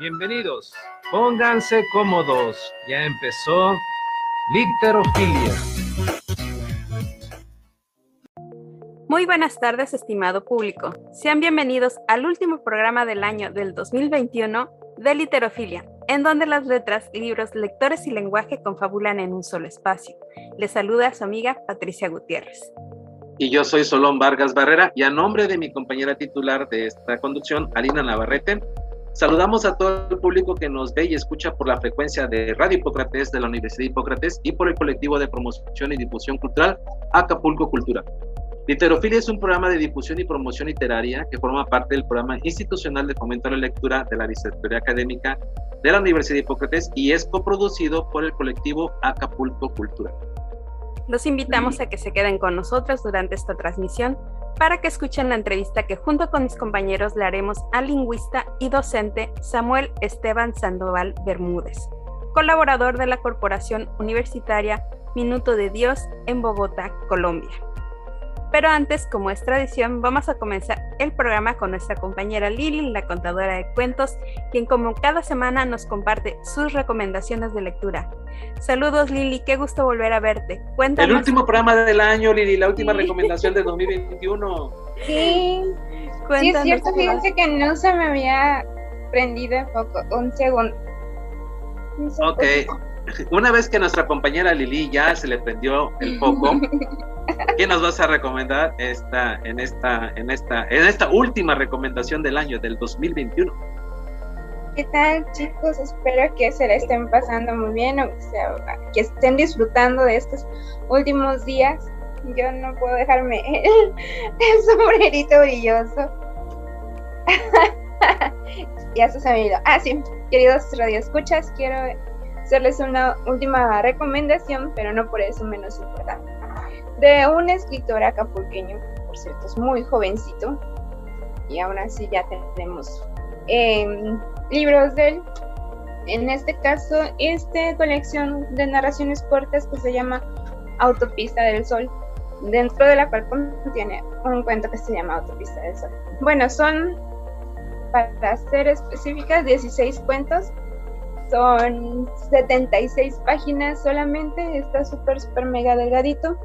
Bienvenidos. Pónganse cómodos. Ya empezó Literofilia. Muy buenas tardes, estimado público. Sean bienvenidos al último programa del año del 2021 de Literofilia, en donde las letras, libros, lectores y lenguaje confabulan en un solo espacio. Les saluda su amiga Patricia Gutiérrez. Y yo soy Solón Vargas Barrera y a nombre de mi compañera titular de esta conducción, Alina Navarrete, Saludamos a todo el público que nos ve y escucha por la frecuencia de Radio Hipócrates de la Universidad de Hipócrates y por el colectivo de promoción y difusión cultural Acapulco Cultura. Literofilia es un programa de difusión y promoción literaria que forma parte del programa institucional de fomento a la lectura de la Vicerrectoría Académica de la Universidad de Hipócrates y es coproducido por el colectivo Acapulco Cultura. Los invitamos a que se queden con nosotros durante esta transmisión para que escuchen la entrevista que junto con mis compañeros le haremos al lingüista y docente Samuel Esteban Sandoval Bermúdez, colaborador de la Corporación Universitaria Minuto de Dios en Bogotá, Colombia. Pero antes, como es tradición, vamos a comenzar el programa con nuestra compañera Lili, la contadora de cuentos, quien como cada semana nos comparte sus recomendaciones de lectura. Saludos Lili, qué gusto volver a verte. Cuéntanos. El último programa del año, Lili, la última recomendación de 2021. Sí, sí es cierto, fíjense que no se me había prendido foco, un segundo. Ok, una vez que nuestra compañera Lili ya se le prendió el foco, ¿qué nos vas a recomendar esta, en, esta, en, esta, en esta última recomendación del año, del 2021? ¿Qué tal chicos? Espero que se la estén pasando muy bien o que estén disfrutando de estos últimos días. Yo no puedo dejarme el, el sombrerito brilloso. ya se me ha Ah, sí, queridos radioescuchas, quiero hacerles una última recomendación, pero no por eso menos importante, de un escritor acapulqueño, por cierto, es muy jovencito, y aún así ya tenemos em, libros de él. En este caso, esta colección de narraciones cortas que se llama Autopista del Sol, dentro de la cual contiene un cuento que se llama Autopista del Sol. Bueno, son, para ser específicas, 16 cuentos son 76 páginas solamente, está súper, súper mega delgadito.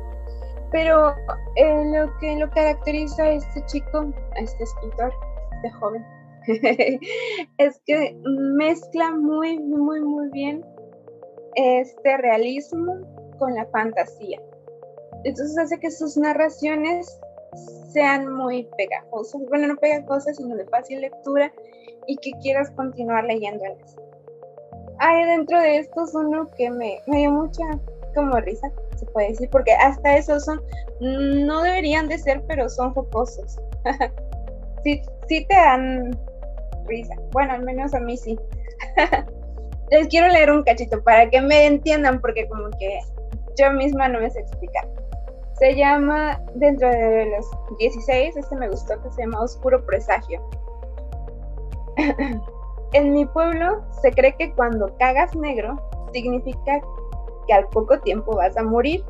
Pero eh, lo que lo caracteriza a este chico, a este escritor, este joven, es que mezcla muy, muy, muy bien este realismo con la fantasía. Entonces hace que sus narraciones sean muy pegajosas, bueno, no pegajosas, sino de fácil lectura y que quieras continuar eso hay dentro de estos uno que me, dio mucha como risa, se puede decir, porque hasta esos son, no deberían de ser, pero son jocosos. sí, sí te dan risa. Bueno, al menos a mí sí. Les quiero leer un cachito para que me entiendan, porque como que yo misma no me sé explicar. Se llama, dentro de los 16, este me gustó, que se llama Oscuro Presagio. En mi pueblo se cree que cuando cagas negro significa que al poco tiempo vas a morir.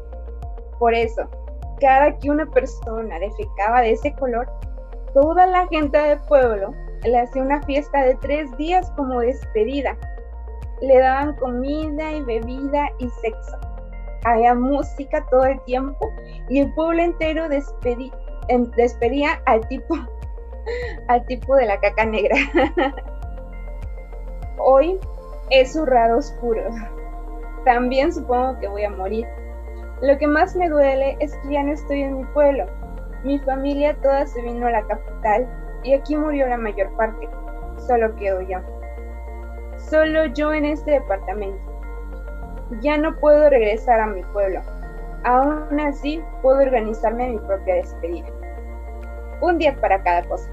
Por eso, cada que una persona defecaba de ese color, toda la gente del pueblo le hacía una fiesta de tres días como despedida. Le daban comida y bebida y sexo. Había música todo el tiempo y el pueblo entero despedía al tipo, al tipo de la caca negra. Hoy es su raro oscuro. También supongo que voy a morir. Lo que más me duele es que ya no estoy en mi pueblo. Mi familia toda se vino a la capital y aquí murió la mayor parte. Solo quedo yo. Solo yo en este departamento. Ya no puedo regresar a mi pueblo. Aún así, puedo organizarme mi propia despedida. Un día para cada cosa.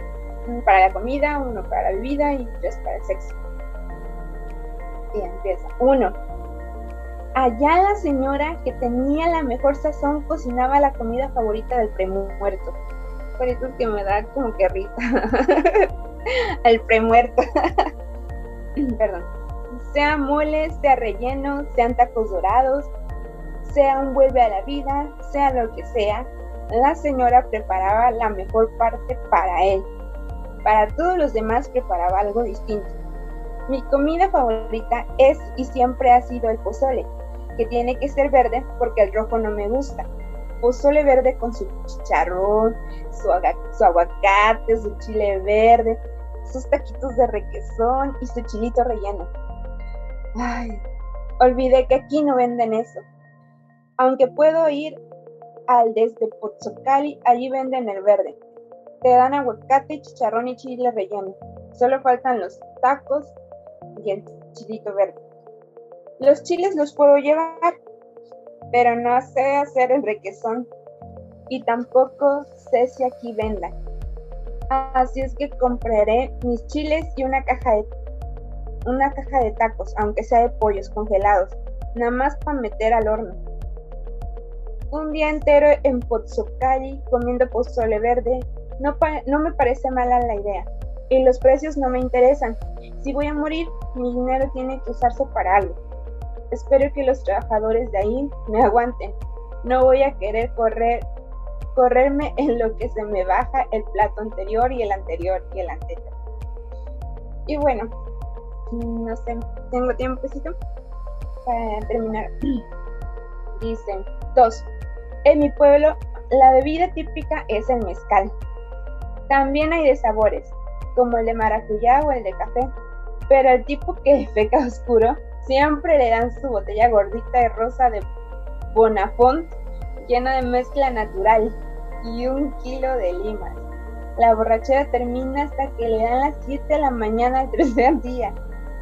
Uno para la comida, uno para la bebida y tres para el sexo y empieza. Uno. Allá la señora que tenía la mejor sazón cocinaba la comida favorita del premuerto. Por eso es que me da como que risa. El premuerto. Perdón. Sea mole, sea relleno, sean tacos dorados, sea un vuelve a la vida, sea lo que sea, la señora preparaba la mejor parte para él. Para todos los demás preparaba algo distinto Mi comida favorita es y siempre ha sido el pozole, que tiene que ser verde porque el rojo no me gusta. Pozole verde con su chicharrón, su, aguacate, su chile verde, sus taquitos de requesón y su chilito relleno. Ay, olvidé que aquí no venden eso. Aunque puedo ir al desde Pozocali, allí venden el verde. Te dan aguacate, chicharrón y chile relleno. Solo faltan los tacos y chilito verde. Los chiles los puedo llevar, pero no sé hacer el requesón y tampoco sé si aquí vendan. Así es que compraré mis chiles y una caja de una caja de tacos, aunque sea de pollos congelados, nada más para meter al horno. Un día entero en Pozzuccali comiendo pozole verde no, no me parece mala la idea y los precios no me interesan. Si voy a morir, mi dinero tiene que usarse para algo. Espero que los trabajadores de ahí me aguanten. No voy a querer correr, correrme en lo que se me baja el plato anterior y el anterior y el anterior. Y bueno, no sé, tengo tiempecito para terminar. Dice, dos, en mi pueblo la bebida típica es el mezcal. También hay de sabores, como el de maracuyá o el de café, pero el tipo que feca oscuro siempre le dan su botella gordita de rosa de Bonafont llena de mezcla natural y un kilo de limas. La borrachera termina hasta que le dan las 7 de la mañana al tercer día.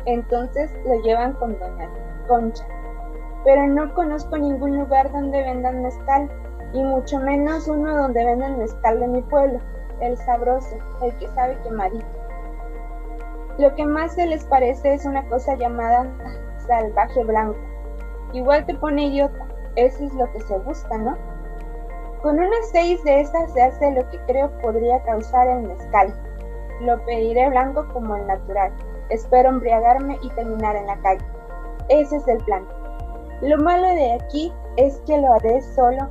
Entonces lo llevan con Doña Concha. Pero no conozco ningún lugar donde vendan mezcal, y mucho menos uno donde vendan mezcal de mi pueblo el sabroso, el que sabe quemadito. Lo que más se les parece es una cosa llamada salvaje blanco. Igual te pone idiota, eso es lo que se busca, ¿no? Con unas seis de esas se hace lo que creo podría causar el mezcal. Lo pediré blanco como el natural. Espero embriagarme y terminar en la calle. Ese es el plan. Lo malo de aquí es que lo haré solo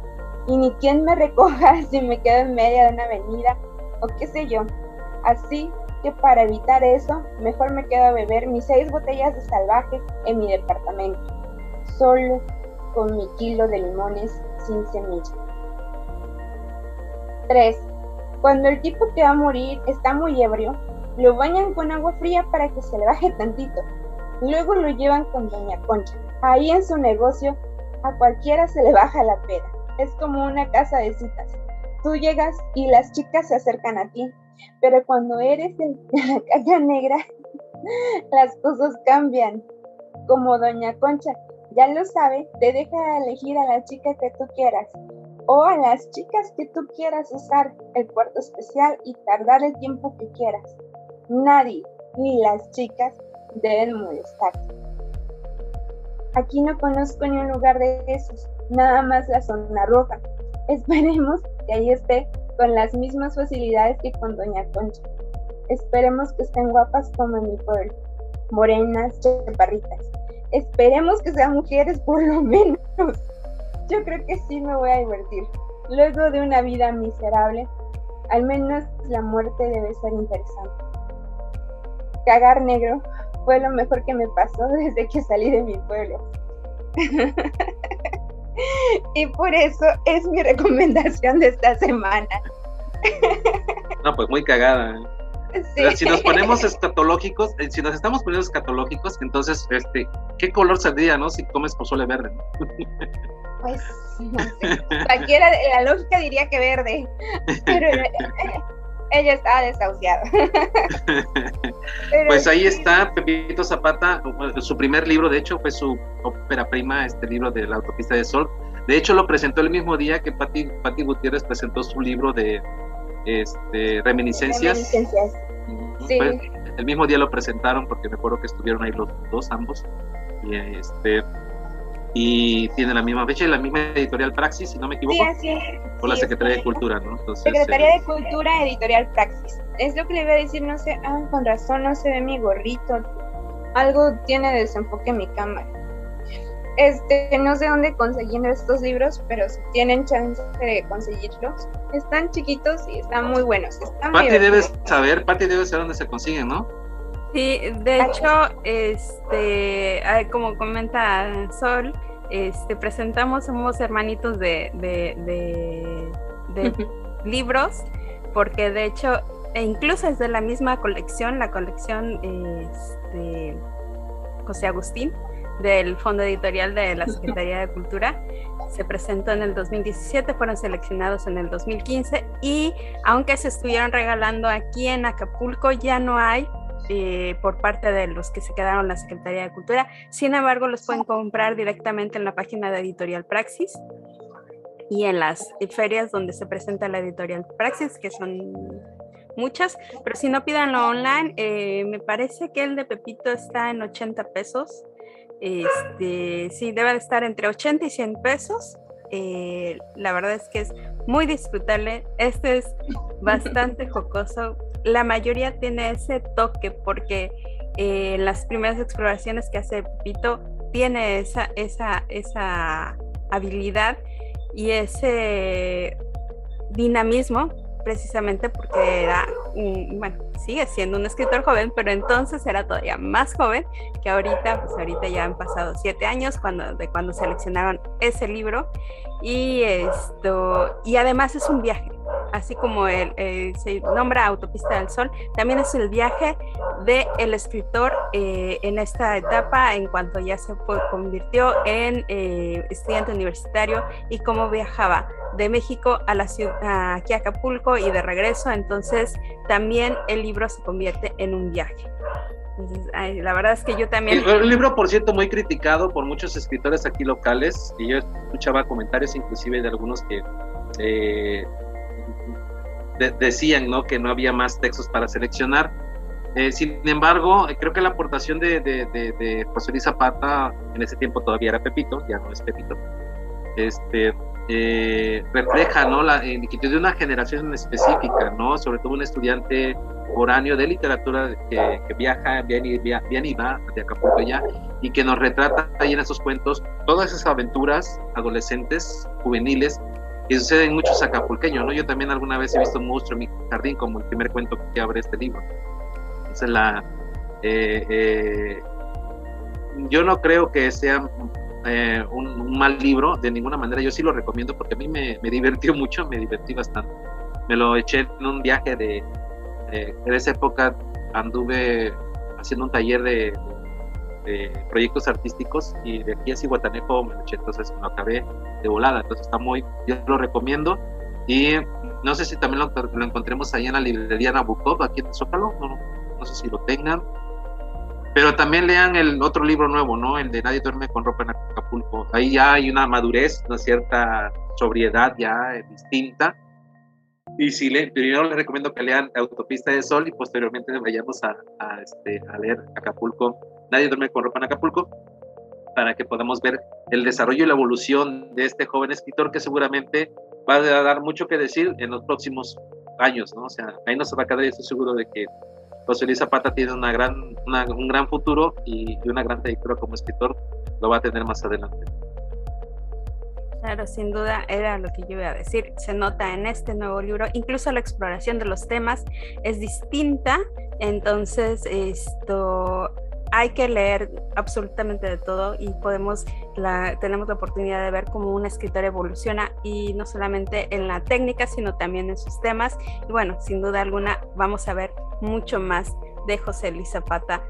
y ni quien me recoja si me quedo en medio de una avenida o qué sé yo. Así que para evitar eso, mejor me quedo a beber mis seis botellas de salvaje en mi departamento, solo con mi kilo de limones sin semilla. 3. Cuando el tipo que va a morir está muy ebrio, lo bañan con agua fría para que se le baje tantito. Luego lo llevan con Doña Concha. Ahí en su negocio a cualquiera se le baja la pera. Es como una casa de citas. Tú llegas y las chicas se acercan a ti, pero cuando eres de la caja negra, las cosas cambian. Como Doña Concha ya lo sabe, te deja elegir a la chica que tú quieras o a las chicas que tú quieras usar el cuarto especial y tardar el tiempo que quieras. Nadie, ni las chicas, deben molestarte. Aquí no conozco ni un lugar de esos, nada más la zona roja. Esperemos que ahí esté con las mismas facilidades que con Doña Concha. Esperemos que estén guapas como en mi pueblo, morenas, chaparritas. Esperemos que sean mujeres por lo menos. Yo creo que sí me voy a divertir. Luego de una vida miserable, al menos la muerte debe ser interesante. Cagar negro fue lo mejor que me pasó desde que salí de mi pueblo. y por eso es mi recomendación de esta semana. no, pues muy cagada. ¿eh? si nos ponemos escatológicos, eh, si nos estamos poniendo escatológicos, entonces, este, ¿qué color saldría, no? Si comes pozole verde. Pues, no sé. Cualquiera, la lógica diría que verde, pero ella estaba desahuciada. pues ahí está Pepito Zapata, su primer libro, de hecho, fue su ópera prima, este libro de la autopista de Sol. De hecho, lo presentó el mismo día que Patti, Gutiérrez presentó su libro de este, Reminiscencias. Sí. el mismo día lo presentaron porque me acuerdo que estuvieron ahí los dos, ambos. Y este, y tiene la misma fecha y la misma editorial Praxis, si no me equivoco. Sí, así Por la Secretaría de Cultura, ¿no? Secretaría de Cultura, editorial Praxis. Es lo que le iba a decir, no sé, ah, con razón no se ve mi gorrito. Algo tiene desenfoque en mi cámara. Este, no sé dónde consiguiendo estos libros, pero si tienen chance de conseguirlos, están chiquitos y están muy buenos. Están Pati debes saber, Pati debe saber dónde se consiguen, ¿no? Sí, de hecho, este, como comenta Sol, este, presentamos, somos hermanitos de, de, libros, porque de hecho, e incluso es de la misma colección, la colección este, José Agustín, del Fondo Editorial de la Secretaría de Cultura. Se presentó en el 2017, fueron seleccionados en el 2015 y aunque se estuvieron regalando aquí en Acapulco, ya no hay eh, por parte de los que se quedaron en la Secretaría de Cultura. Sin embargo, los pueden comprar directamente en la página de Editorial Praxis y en las ferias donde se presenta la Editorial Praxis, que son muchas, pero si no pídanlo online, eh, me parece que el de Pepito está en 80 pesos. Este, sí, debe de estar entre 80 y 100 pesos. Eh, la verdad es que es muy disfrutable. Este es bastante jocoso. La mayoría tiene ese toque porque eh, las primeras exploraciones que hace Pepito tiene esa, esa, esa habilidad y ese dinamismo precisamente porque era, bueno, sigue siendo un escritor joven, pero entonces era todavía más joven que ahorita, pues ahorita ya han pasado siete años cuando, de cuando seleccionaron ese libro. Y esto, y además es un viaje, así como el, se nombra Autopista del Sol, también es el viaje del el escritor eh, en esta etapa en cuanto ya se convirtió en eh, estudiante universitario y cómo viajaba de México a la ciudad, aquí a Acapulco y de regreso, entonces también el libro se convierte en un viaje. la verdad es que yo también... Un libro, por cierto, muy criticado por muchos escritores aquí locales, y yo escuchaba comentarios inclusive de algunos que eh, decían ¿no? que no había más textos para seleccionar. Eh, sin embargo, creo que la aportación de, de, de, José Luis Zapata, en ese tiempo todavía era Pepito, ya no es Pepito, este, eh, refleja ¿no? la inquietud de una generación específica, ¿no? sobre todo un estudiante foráneo de literatura que, viaja, viene y, va de Acapulco ya, y que nos retrata ahí en esos cuentos todas esas aventuras adolescentes, juveniles, que suceden muchos acapulqueños, ¿no? Yo también alguna vez he visto un monstruo en mi jardín, como el primer cuento que abre este libro. Entonces, la, eh, eh, yo no creo que sea eh, un, mal libro de ninguna manera, yo sí lo recomiendo porque a mí me, me mucho, me divertí bastante. Me lo eché en un viaje de, en esa época anduve haciendo un taller de, proyectos artísticos y de aquí a Cihuatanejo me lo eché, entonces me lo acabé de volada, entonces está muy, yo lo recomiendo y no sé si también lo, encontremos ahí en la librería Nabokov, aquí en Zócalo, no, no sé si lo tengan, pero también lean el otro libro nuevo, ¿no? El de Nadie duerme con ropa en Acapulco. Ahí ya hay una madurez, una cierta sobriedad ya distinta. Y si le, primero les recomiendo que lean Autopista de Sol y posteriormente vayamos a, a, este, a leer Acapulco. Nadie duerme con ropa en Acapulco para que podamos ver el desarrollo y la evolución de este joven escritor que seguramente va a dar mucho que decir en los próximos años, ¿no? O sea, ahí nos va a quedar y estoy seguro de que José Luis Zapata tiene una gran, un gran futuro y, una gran trayectoria como escritor, lo va a tener más adelante. Claro, sin duda era lo que yo iba a decir. Se nota en este nuevo libro, incluso la exploración de los temas es distinta, entonces esto hay que leer absolutamente de todo y podemos, la, tenemos la oportunidad de ver cómo un escritor evoluciona y no solamente en la técnica, sino también en sus temas. Y bueno, sin duda alguna vamos a ver mucho más de José Luis Zapata.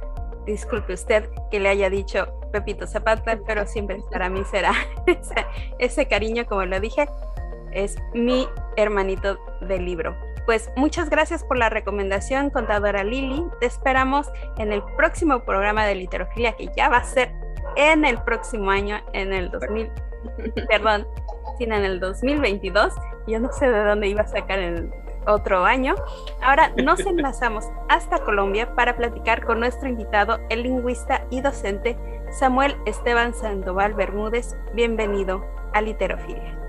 Disculpe usted que le haya dicho Pepito Zapata, pero siempre para mí será ese, ese cariño, como lo dije, es mi hermanito del libro. Pues muchas gracias por la recomendación, contadora Lili. Te esperamos en el próximo programa de literofilia que ya va a ser en el próximo año, en el 2000, perdón, sino en el 2022. Yo no sé de dónde iba a sacar el otro año. Ahora nos enlazamos hasta Colombia para platicar con nuestro invitado, el lingüista y docente Samuel Esteban Sandoval Bermúdez. Bienvenido a Literofilia.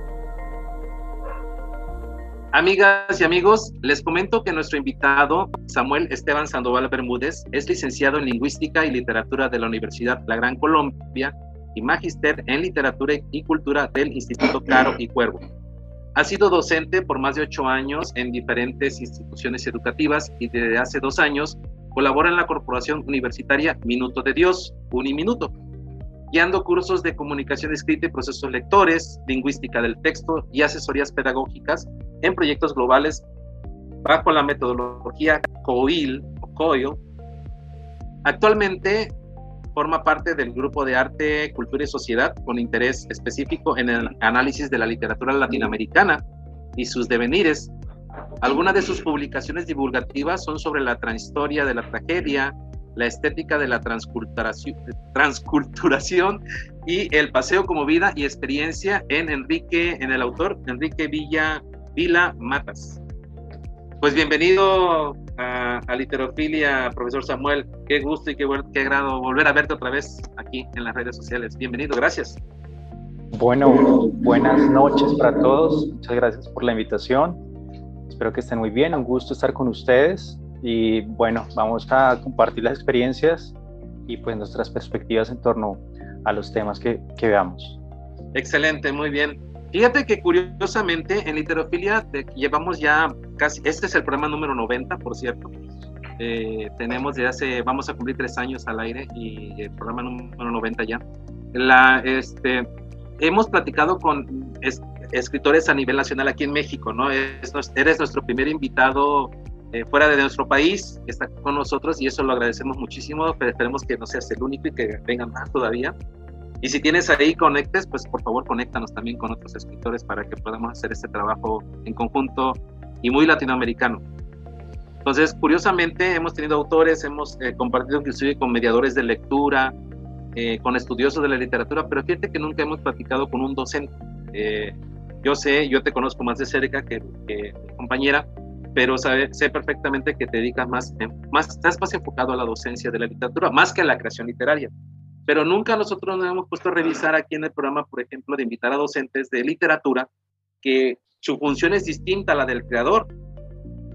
Amigas y amigos, les comento que nuestro invitado, Samuel Esteban Sandoval Bermúdez, es licenciado en Lingüística y Literatura de la Universidad La Gran Colombia y magíster en Literatura y Cultura del Instituto Caro y Cuervo. Ha sido docente por más de ocho años en diferentes instituciones educativas y desde hace dos años Colabora en la Corporación Universitaria Minuto de Dios, Uniminuto, guiando cursos de comunicación escrita y procesos lectores, lingüística del texto y asesorías pedagógicas en proyectos globales bajo la metodología COIL o COIL. Actualmente forma parte del grupo de arte, cultura y sociedad con interés específico en el análisis de la literatura latinoamericana y sus devenires. Algunas de sus publicaciones divulgativas son sobre la transhistoria de la tragedia, la estética de la transculturación, y el paseo como vida y experiencia en Enrique, en el autor Enrique Villa Vila Matas. Pues bienvenido a, a, Literofilia, profesor Samuel. Qué gusto y qué, qué agrado volver a verte otra vez aquí en las redes sociales. Bienvenido, gracias. Bueno, buenas noches para todos. Muchas gracias por la invitación. Espero que estén muy bien. Un gusto estar con ustedes. Y bueno, vamos a compartir las experiencias y pues nuestras perspectivas en torno a los temas que, que veamos. Excelente, muy bien. Fíjate que curiosamente en Literofilia llevamos ya casi, este es el programa número 90, por cierto. Eh, tenemos desde hace, vamos a cumplir tres años al aire y el programa número 90 ya. La, este, hemos platicado con escritores a nivel nacional aquí en México, ¿no? Es, eres nuestro primer invitado eh, fuera de nuestro país, que está con nosotros y eso lo agradecemos muchísimo, pero esperemos que no seas el único y que vengan más todavía. Y si tienes ahí conectes, pues por favor conéctanos también con otros escritores para que podamos hacer este trabajo en conjunto y muy latinoamericano. Entonces, curiosamente, hemos tenido autores, hemos eh, compartido inclusive con mediadores de lectura, eh, con estudiosos de la literatura, pero fíjate que nunca hemos platicado con un docente. Eh, yo sé, yo te conozco más de cerca que, que compañera, pero sabe, sé perfectamente que te dedicas más, más, estás más enfocado a la docencia de la literatura, más que a la creación literaria pero nunca nosotros nos hemos puesto a revisar aquí en el programa, por ejemplo, de invitar a docentes de literatura que su función es distinta a la del creador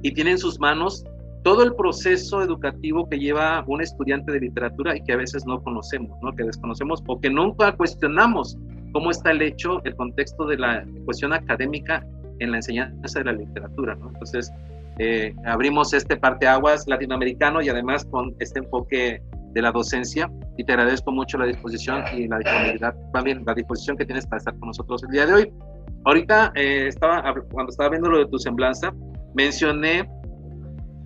y tiene en sus manos todo el proceso educativo que lleva un estudiante de literatura y que a veces no conocemos, ¿no? que desconocemos o que nunca cuestionamos cómo está el hecho, el contexto de la cuestión académica en la enseñanza de la literatura. ¿no? Entonces, eh, abrimos este parteaguas latinoamericano y además con este enfoque de la docencia y te agradezco mucho la disposición y la disponibilidad, también la disposición que tienes para estar con nosotros el día de hoy. Ahorita eh, estaba, cuando estaba viendo lo de tu semblanza, mencioné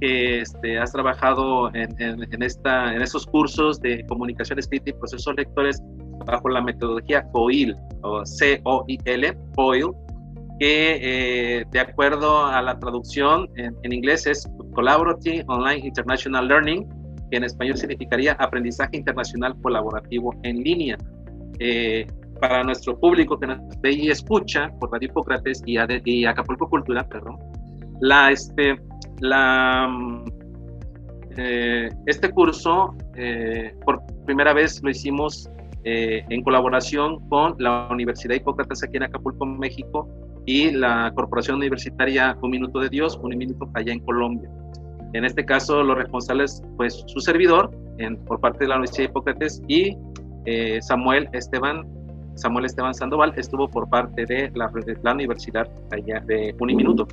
que este, has trabajado en, en, esta, en esos cursos de comunicación escrita y procesos lectores bajo la metodología COIL o C-O-I-L, COIL, que eh, de acuerdo a la traducción en, en inglés es Collaborative Online International Learning, que en español significaría aprendizaje internacional colaborativo en línea. Eh, para nuestro público que nos ve y escucha por Radio Hipócrates y, y Acapulco Cultura, perdón, la, este, la, eh, este curso eh, por primera vez lo hicimos en colaboración con la Universidad Hipócrates aquí en Acapulco, México, y la Corporación Universitaria Un Minuto de Dios, Un Minuto allá en Colombia. En este caso, los responsables, pues su servidor, en, por parte de la Universidad de Hipócrates, y eh, Samuel Esteban, Samuel Esteban Sandoval, estuvo por parte de la, de la Universidad allá de Uniminuto.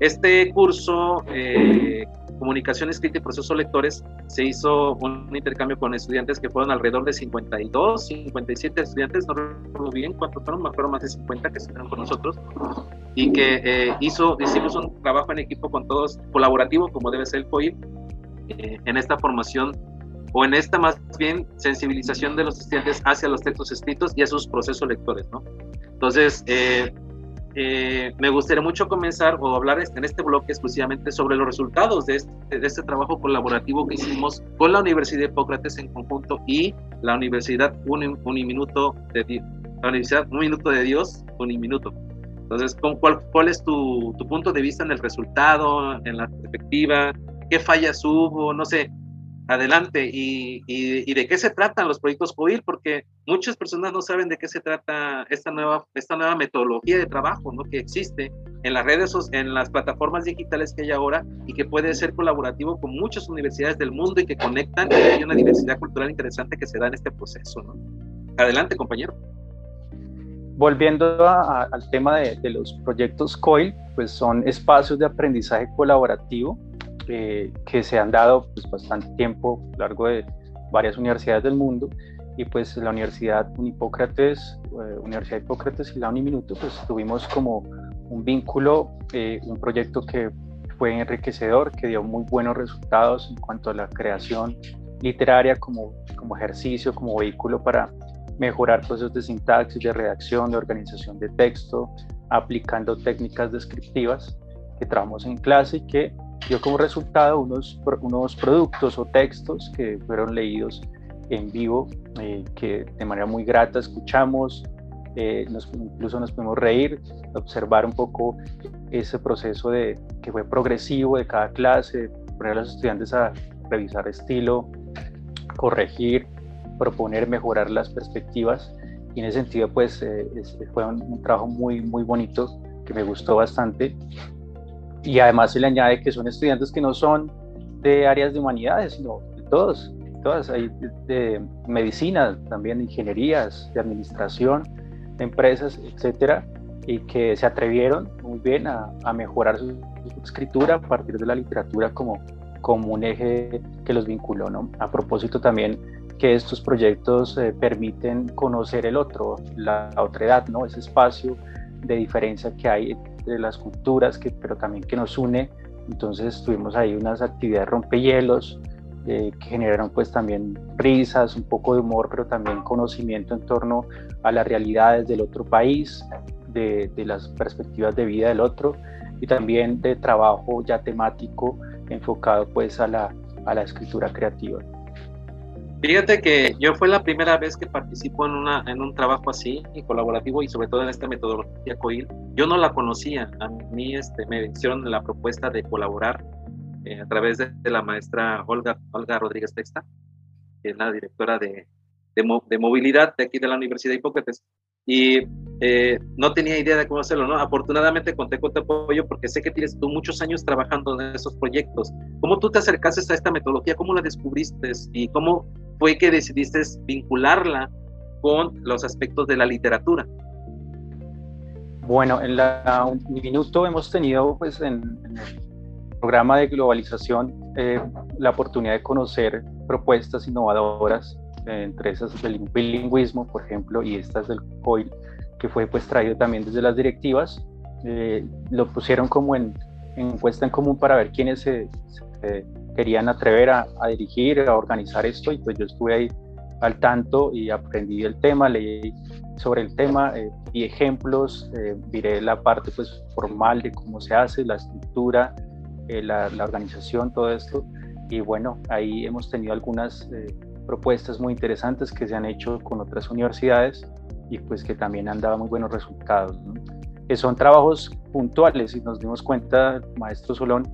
Este curso, eh, Comunicación Escrita y Procesos Lectores, se hizo un intercambio con estudiantes que fueron alrededor de 52, 57 estudiantes, no recuerdo bien cuántos fueron, me acuerdo más de 50 que estuvieron con nosotros, y que eh, hizo, hicimos un trabajo en equipo con todos, colaborativo, como debe ser el COIP, eh, en esta formación o en esta más bien sensibilización de los estudiantes hacia los textos escritos y a sus procesos lectores, ¿no? Entonces, eh, eh, me gustaría mucho comenzar o hablar este, en este bloque exclusivamente sobre los resultados de este, de este trabajo colaborativo que hicimos con la Universidad de Hipócrates en conjunto y la Universidad Uniminuto de la Un Minuto de Dios Uniminuto. Entonces, ¿cuál, cuál es tu, tu punto de vista en el resultado, en la perspectiva? ¿Qué fallas hubo? No sé, adelante. Y, y, de qué se tratan los proyectos COIL? Porque muchas personas no saben de qué se trata esta nueva, esta nueva metodología de trabajo ¿no? que existe en las redes, en las plataformas digitales que hay ahora y que puede ser colaborativo con muchas universidades del mundo y que conectan y hay una diversidad cultural interesante que se da en este proceso. ¿no? Adelante, compañero. Volviendo al tema de, de los proyectos COIL, pues son espacios de aprendizaje colaborativo eh, que se han dado pues, bastante tiempo a lo largo de varias universidades del mundo. Y pues la Universidad Unipócrates, eh, Universidad Hipócrates y la Uniminuto pues tuvimos como un vínculo, eh, un proyecto que fue enriquecedor, que dio muy buenos resultados en cuanto a la creación literaria como, como ejercicio, como vehículo para mejorar procesos de sintaxis, de redacción, de organización de texto, aplicando técnicas descriptivas que trabajamos en clase y que dio como resultado unos, unos productos o textos que fueron leídos en vivo, eh, que de manera muy grata escuchamos, eh, nos, incluso nos pudimos reír, observar un poco ese proceso de, que fue progresivo de cada clase, poner a los estudiantes a revisar estilo, corregir, proponer, mejorar las perspectivas. Y en ese sentido, pues eh, fue un, trabajo muy, muy bonito que me gustó bastante. Y además se le añade que son estudiantes que no son de áreas de humanidades, sino de todos, todas, hay de, medicina, también ingenierías, de administración, de empresas, etcétera, y que se atrevieron muy bien a, a mejorar su, escritura a partir de la literatura como, como un eje que los vinculó. ¿no? A propósito también que estos proyectos eh, permiten conocer el otro, la, otra edad, ¿no? ese espacio de diferencia que hay entre las culturas, que, pero también que nos une. Entonces tuvimos ahí unas actividades rompehielos eh, que generaron pues también risas, un poco de humor, pero también conocimiento en torno a las realidades del otro país, de, de las perspectivas de vida del otro y también de trabajo ya temático enfocado pues a la, a la escritura creativa. Fíjate que yo fue la primera vez que participo en, una, en un trabajo así, colaborativo y sobre todo en esta metodología COIL. Yo no la conocía, a mí este, me hicieron la propuesta de colaborar eh, a través de, la maestra Olga, Olga Rodríguez Texta, que es la directora de, de, de movilidad de aquí de la Universidad de Hipócrates y eh, no tenía idea de cómo hacerlo, ¿no? Afortunadamente conté con tu apoyo porque sé que tienes tú muchos años trabajando en esos proyectos. ¿Cómo tú te acercaste a esta metodología? ¿Cómo la descubriste? ¿Y cómo fue que decidiste vincularla con los aspectos de la literatura? Bueno, en la Uniminuto hemos tenido, pues, en, el programa de globalización, eh, la oportunidad de conocer propuestas innovadoras entre esas del bilingüismo, por ejemplo, y estas del COIL, que fue pues traído también desde las directivas, eh, lo pusieron como en, en, puesta en común para ver quiénes se, querían atrever a, dirigir, a organizar esto, y pues yo estuve ahí al tanto y aprendí el tema, leí sobre el tema, eh, vi ejemplos, eh, diré la parte pues formal de cómo se hace, la estructura, eh, la, la, organización, todo esto, y bueno, ahí hemos tenido algunas propuestas muy interesantes que se han hecho con otras universidades y pues que también han dado muy buenos resultados. Que son trabajos puntuales, y nos dimos cuenta, maestro Solón,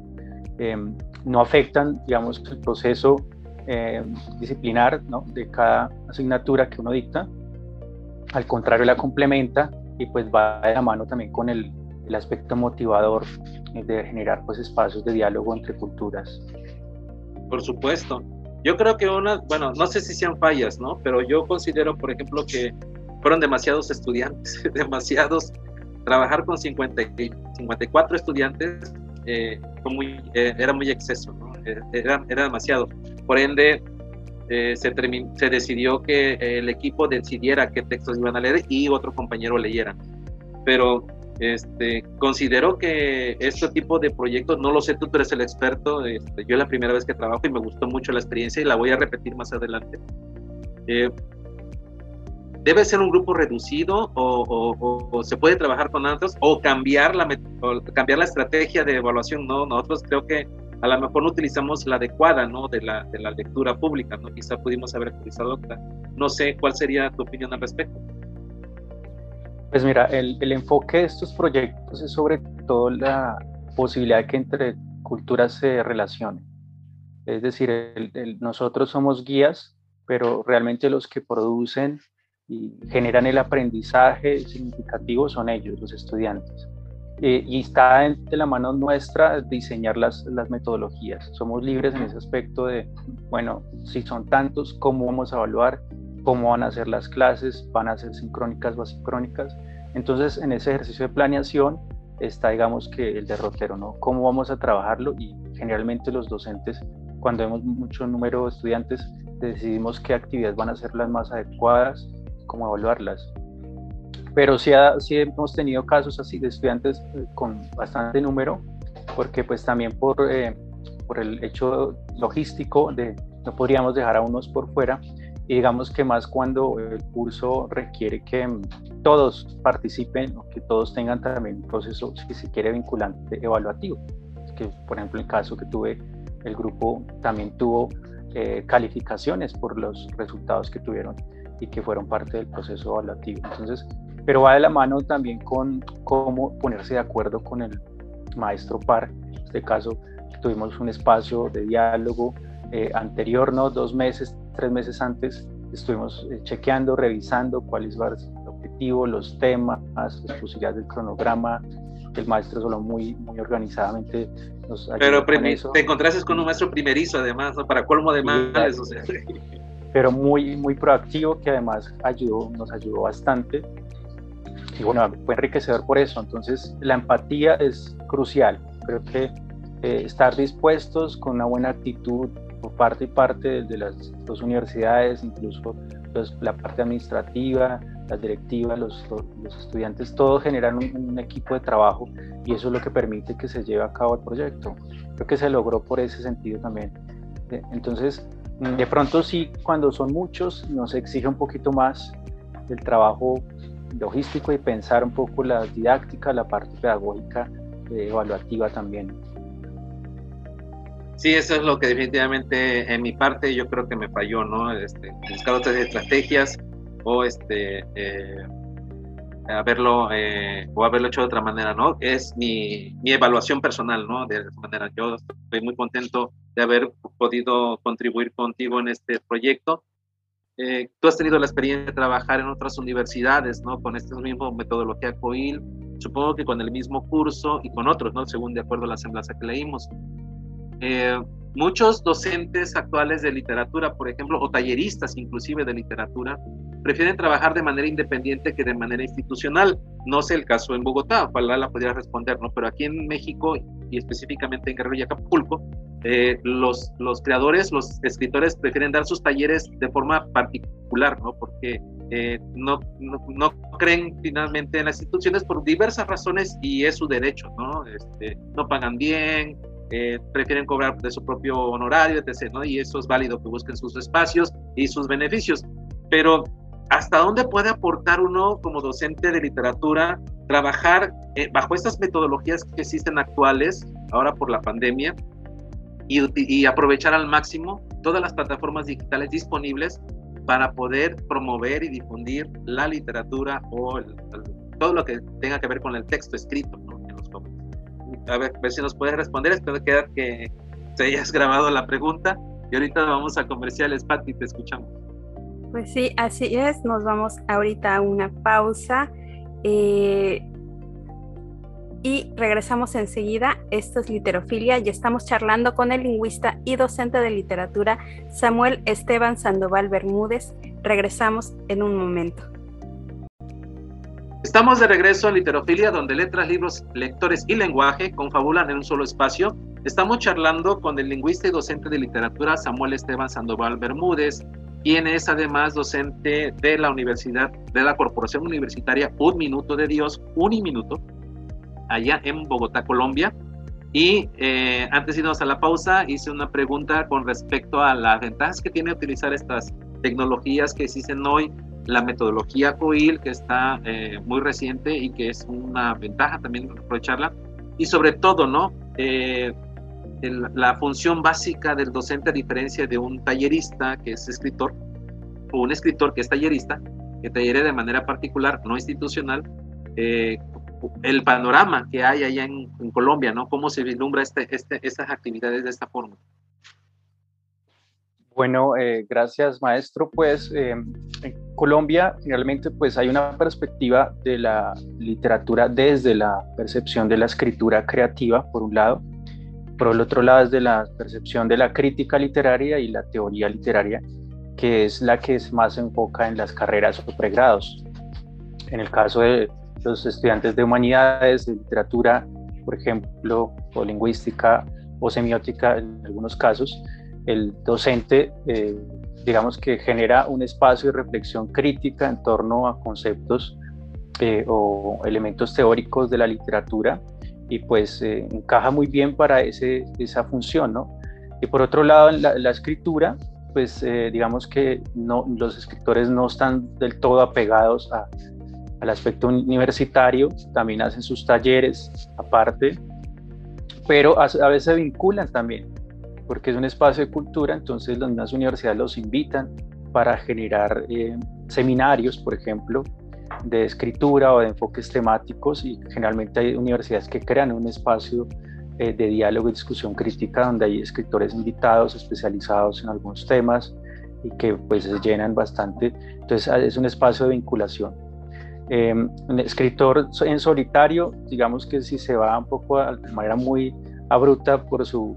em, no afectan, digamos, el proceso em, disciplinar ¿no? de cada asignatura que uno dicta, al contrario, la complementa y pues va de la mano también con el, el aspecto motivador de generar pues espacios de diálogo entre culturas. Por supuesto. Yo creo que una, bueno, no sé si sean fallas, ¿no? Pero yo considero, por ejemplo, que fueron demasiados estudiantes, demasiados. Trabajar con 50, 54 estudiantes eh, muy, eh, era muy exceso, ¿no? Eh, era, era demasiado. Por ende, se, se decidió que el equipo decidiera qué textos iban a leer y otro compañero leyera. Pero este, considero que este tipo de proyectos, no lo sé, tú, eres el experto, este, yo es la primera vez que trabajo y me gustó mucho la experiencia y la voy a repetir más adelante. Eh, ¿Debe ser un grupo reducido o, se puede trabajar con otros o cambiar la, cambiar la estrategia de evaluación? No, nosotros creo que a lo mejor no utilizamos la adecuada ¿no? de, la, de la lectura pública, ¿no? quizá pudimos haber utilizado otra. No sé cuál sería tu opinión al respecto. Pues mira, el, el, enfoque de estos proyectos es sobre todo la posibilidad de que entre culturas se relacionen. Es decir, nosotros somos guías, pero realmente los que producen y generan el aprendizaje significativo son ellos, los estudiantes. Eh, y está de la mano nuestra diseñar las, las metodologías. Somos libres en ese aspecto de, bueno, si son tantos, ¿cómo vamos a evaluar? Cómo van a ser las clases, van a ser sincrónicas o asincrónicas. Entonces, en ese ejercicio de planeación está, digamos, que el derrotero, ¿no? ¿Cómo vamos a trabajarlo y generalmente los docentes, cuando vemos mucho número de estudiantes, decidimos qué actividades van a ser las más adecuadas, cómo evaluarlas. Pero sí, sí hemos tenido casos así de estudiantes eh, con bastante número, porque pues también por, eh, por el hecho logístico de no podríamos dejar a unos por fuera, y digamos que más cuando el curso requiere que todos participen o que todos tengan también un proceso, si se quiere, vinculante evaluativo. Que, por ejemplo, el caso que tuve, el grupo también tuvo eh, calificaciones por los resultados que tuvieron y que fueron parte del proceso evaluativo. Entonces, pero va de la mano también con cómo ponerse de acuerdo con el maestro par. En este caso, tuvimos un espacio de diálogo eh, anterior, ¿no? Dos meses, tres meses antes, estuvimos eh, chequeando, revisando cuáles van el objetivo, los temas, las posibilidades del cronograma. El maestro solo muy, muy organizadamente nos Pero te encontraste con un maestro primerizo, además, para colmo de males, o sea. Pero muy, muy proactivo, que además ayudó, nos ayudó bastante. Y bueno, fue enriquecedor por eso. Entonces, la empatía es crucial. Creo que eh, estar dispuestos con una buena actitud parte y parte de las dos universidades, incluso pues, la parte administrativa, las directivas, los, estudiantes, todos generan un, equipo de trabajo y eso es lo que permite que se lleve a cabo el proyecto. Creo que se logró por ese sentido también. Entonces, de pronto sí, cuando son muchos, nos exige un poquito más el trabajo logístico y pensar un poco la didáctica, la parte pedagógica, eh, evaluativa también. Sí, eso es lo que definitivamente en mi parte yo creo que me falló, ¿no? Este, buscar otras estrategias o este eh, haberlo eh, o haberlo hecho de otra manera, ¿no? Es mi, mi evaluación personal, ¿no? De esa manera. Yo estoy muy contento de haber podido contribuir contigo en este proyecto. Eh, tú has tenido la experiencia de trabajar en otras universidades, ¿no? Con esta misma metodología COIL, supongo que con el mismo curso y con otros, ¿no? Según de acuerdo a la semblanza que leímos. Eh, muchos docentes actuales de literatura, por ejemplo, o talleristas inclusive de literatura, prefieren trabajar de manera independiente que de manera institucional. No sé el caso en Bogotá, ojalá la pudiera responder, ¿no? Pero aquí en México y específicamente en Guerrero y Acapulco, eh, los, los creadores, los escritores prefieren dar sus talleres de forma particular, ¿no? Porque eh, no, no, no, creen finalmente en las instituciones por diversas razones y es su derecho, ¿no? Este, no pagan bien, eh, prefieren cobrar de su propio honorario, etc. ¿no? Y eso es válido que busquen sus espacios y sus beneficios. Pero ¿hasta dónde puede aportar uno como docente de literatura trabajar eh, bajo estas metodologías que existen actuales, ahora por la pandemia, y, y, aprovechar al máximo todas las plataformas digitales disponibles para poder promover y difundir la literatura o todo lo que tenga que ver con el texto escrito? ¿no? A ver, si nos puedes responder. Espero que, que te hayas grabado la pregunta. Y ahorita vamos a comerciales, Pati, te escuchamos. Pues sí, así es. Nos vamos ahorita a una pausa. Eh, y regresamos enseguida. Esto es Literofilia y estamos charlando con el lingüista y docente de literatura Samuel Esteban Sandoval Bermúdez. Regresamos en un momento. Estamos de regreso en Literofilia, donde letras, libros, lectores y lenguaje confabulan en un solo espacio. Estamos charlando con el lingüista y docente de literatura Samuel Esteban Sandoval Bermúdez, quien es además docente de la Universidad, de la Corporación Universitaria Un Minuto de Dios, Uniminuto, allá en Bogotá, Colombia. Y eh, antes de irnos a la pausa, hice una pregunta con respecto a las ventajas que tiene utilizar estas tecnologías que existen hoy la metodología COIL, que está eh, muy reciente y que es una ventaja también aprovecharla. Y sobre todo, ¿no? Eh, la función básica del docente, a diferencia de un tallerista que es escritor, o un escritor que es tallerista, que tallere de manera particular, no institucional, eh, el panorama que hay allá en, Colombia, ¿no? Cómo se vislumbra este, este, estas actividades de esta forma. Bueno, gracias maestro. Pues Colombia realmente pues hay una perspectiva de la literatura desde la percepción de la escritura creativa, por un lado, por el otro lado desde la percepción de la crítica literaria y la teoría literaria, que es la que más se enfoca en las carreras o pregrados. En el caso de los estudiantes de humanidades, de literatura, por ejemplo, o lingüística, o semiótica en algunos casos, el docente, eh, digamos que genera un espacio de reflexión crítica en torno a conceptos eh, o elementos teóricos de la literatura y pues eh, encaja muy bien para ese, esa función, ¿no? Y por otro lado, en la, escritura, pues digamos que no, los escritores no están del todo apegados a, al aspecto universitario, también hacen sus talleres aparte, pero a, veces se vinculan también, porque es un espacio de cultura, entonces las universidades los invitan para generar eh, seminarios, por ejemplo, de escritura o de enfoques temáticos y generalmente hay universidades que crean un espacio eh, de diálogo y discusión crítica donde hay escritores invitados especializados en algunos temas y que pues se llenan bastante. Entonces es un espacio de vinculación. Eh, un escritor en solitario, digamos que si se va un poco de manera muy abrupta por su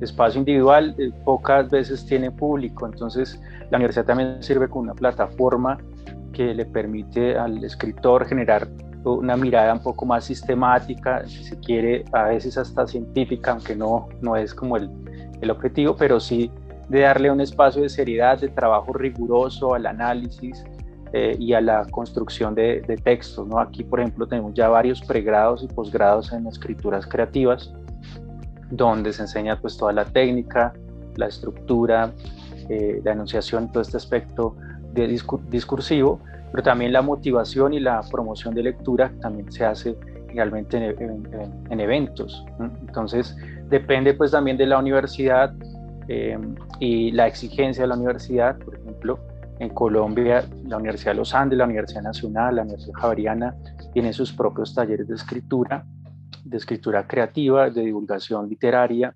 espacio individual, eh, pocas veces tiene público, entonces la universidad también sirve como una plataforma que le permite al escritor generar una mirada un poco más sistemática, si se quiere, a veces hasta científica, aunque no, no es como el, el objetivo, pero sí de darle un espacio de seriedad, de trabajo riguroso al análisis, eh, y a la construcción de, textos. ¿no? Aquí, por ejemplo, tenemos ya varios pregrados y posgrados en escrituras creativas, donde se enseña pues, toda la técnica, la estructura, eh, la enunciación, todo este aspecto de discursivo, pero también la motivación y la promoción de lectura también se hace realmente en, eventos. Entonces, depende pues también de la universidad eh, y la exigencia de la universidad, por ejemplo, en Colombia, la Universidad de los Andes, la Universidad Nacional, la Universidad Javeriana tienen sus propios talleres de escritura, de escritura creativa, de divulgación literaria,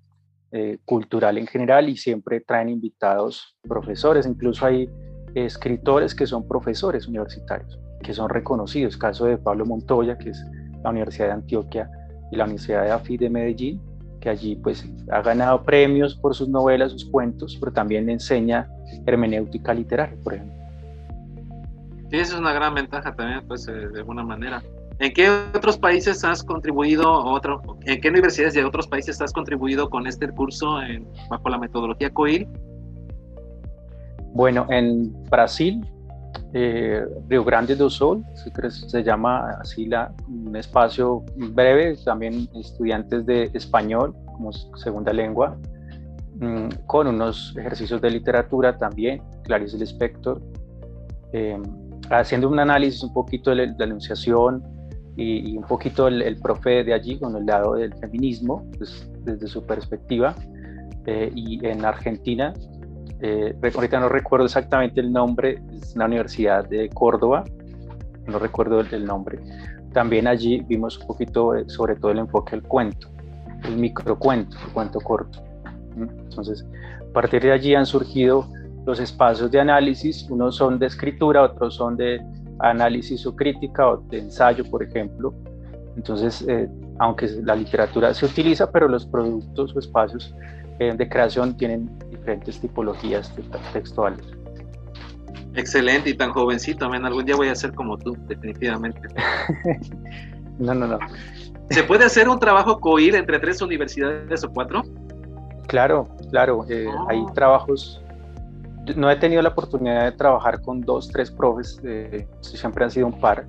eh, cultural en general y siempre traen invitados profesores, incluso hay escritores que son profesores universitarios, que son reconocidos, caso de Pablo Montoya, que es la Universidad de Antioquia y la Universidad de AFI de Medellín, que allí pues ha ganado premios por sus novelas, sus cuentos, pero también enseña hermenéutica literaria, por ejemplo. Sí, esa es una gran ventaja también, pues, eh, de alguna manera. ¿En qué otros países has contribuido, otro, en qué universidades de otros países has contribuido con este curso en, bajo la metodología COIL? Bueno, en Brasil, eh, Río Grande do Sul, se, llama así la, un espacio breve, también estudiantes de español como segunda lengua, Mm, con unos ejercicios de literatura también, Clarice Lispector, eh, haciendo un análisis un poquito de la, enunciación y, un poquito el, profe de allí con el lado del feminismo, pues, desde su perspectiva. Eh, y en Argentina, eh, ahorita no recuerdo exactamente el nombre, es una universidad de Córdoba, no recuerdo el, el nombre. También allí vimos un poquito sobre todo el enfoque del cuento, el microcuento, el cuento corto. Entonces, a partir de allí han surgido los espacios de análisis, unos son de escritura, otros son de análisis o crítica o de ensayo, por ejemplo. Entonces, eh, aunque la literatura se utiliza, pero los productos o espacios eh, de creación tienen diferentes tipologías textuales. Excelente y tan jovencito, también algún día voy a ser como tú, definitivamente. no, no, no. ¿Se puede hacer un trabajo COIR entre tres universidades o cuatro? Claro, claro, eh, hay ah. trabajos. No he tenido la oportunidad de trabajar con dos, tres profes, eh, siempre han sido un par,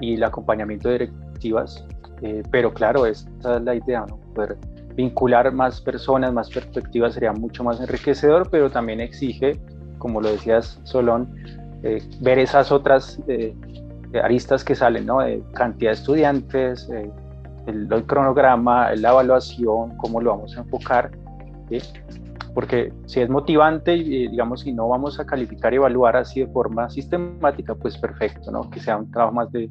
y el acompañamiento de directivas, eh, pero claro, esa es la idea, ¿no? poder vincular más personas, más perspectivas sería mucho más enriquecedor, pero también exige, como lo decías Solón, ver esas otras aristas que salen, ¿no? cantidad de estudiantes, el, cronograma, la evaluación, cómo lo vamos a enfocar, porque si es motivante y digamos si no vamos a calificar y evaluar así de forma sistemática, pues perfecto, ¿no? que sea un trabajo más de,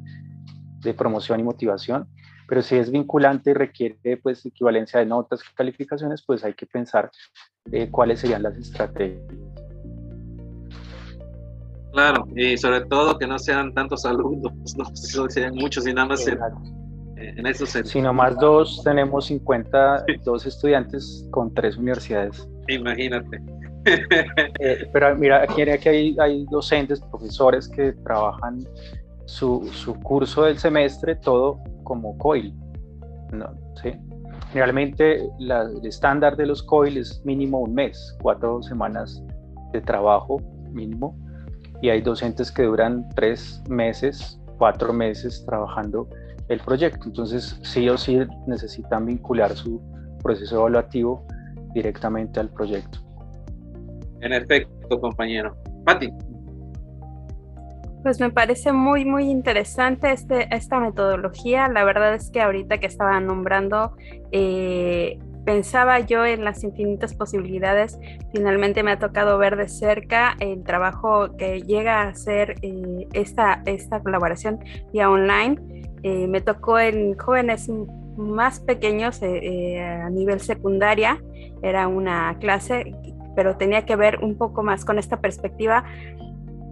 de promoción y motivación, pero si es vinculante y requiere pues equivalencia de notas y calificaciones, pues hay que pensar eh, cuáles serían las estrategias. Claro, y sobre todo que no sean tantos alumnos, no sean muchos y nada más en eso Si más dos, tenemos 52 estudiantes con tres universidades. Imagínate. Eh, pero mira, aquí, hay, hay, docentes, profesores que trabajan su, su, curso del semestre todo como COIL. ¿no? ¿Sí? Generalmente el estándar de los COIL es mínimo un mes, cuatro semanas de trabajo mínimo, y hay docentes que duran tres meses, cuatro meses trabajando el proyecto. Entonces, sí o sí necesitan vincular su proceso evaluativo directamente al proyecto. En efecto, compañero. Pati. Pues me parece muy, muy interesante este, esta metodología. La verdad es que ahorita que estaba nombrando, eh, pensaba yo en las infinitas posibilidades. Finalmente me ha tocado ver de cerca el trabajo que llega a hacer eh, esta, esta colaboración vía online. Eh, me tocó en jóvenes más pequeños a nivel secundaria. Era una clase, pero tenía que ver un poco más con esta perspectiva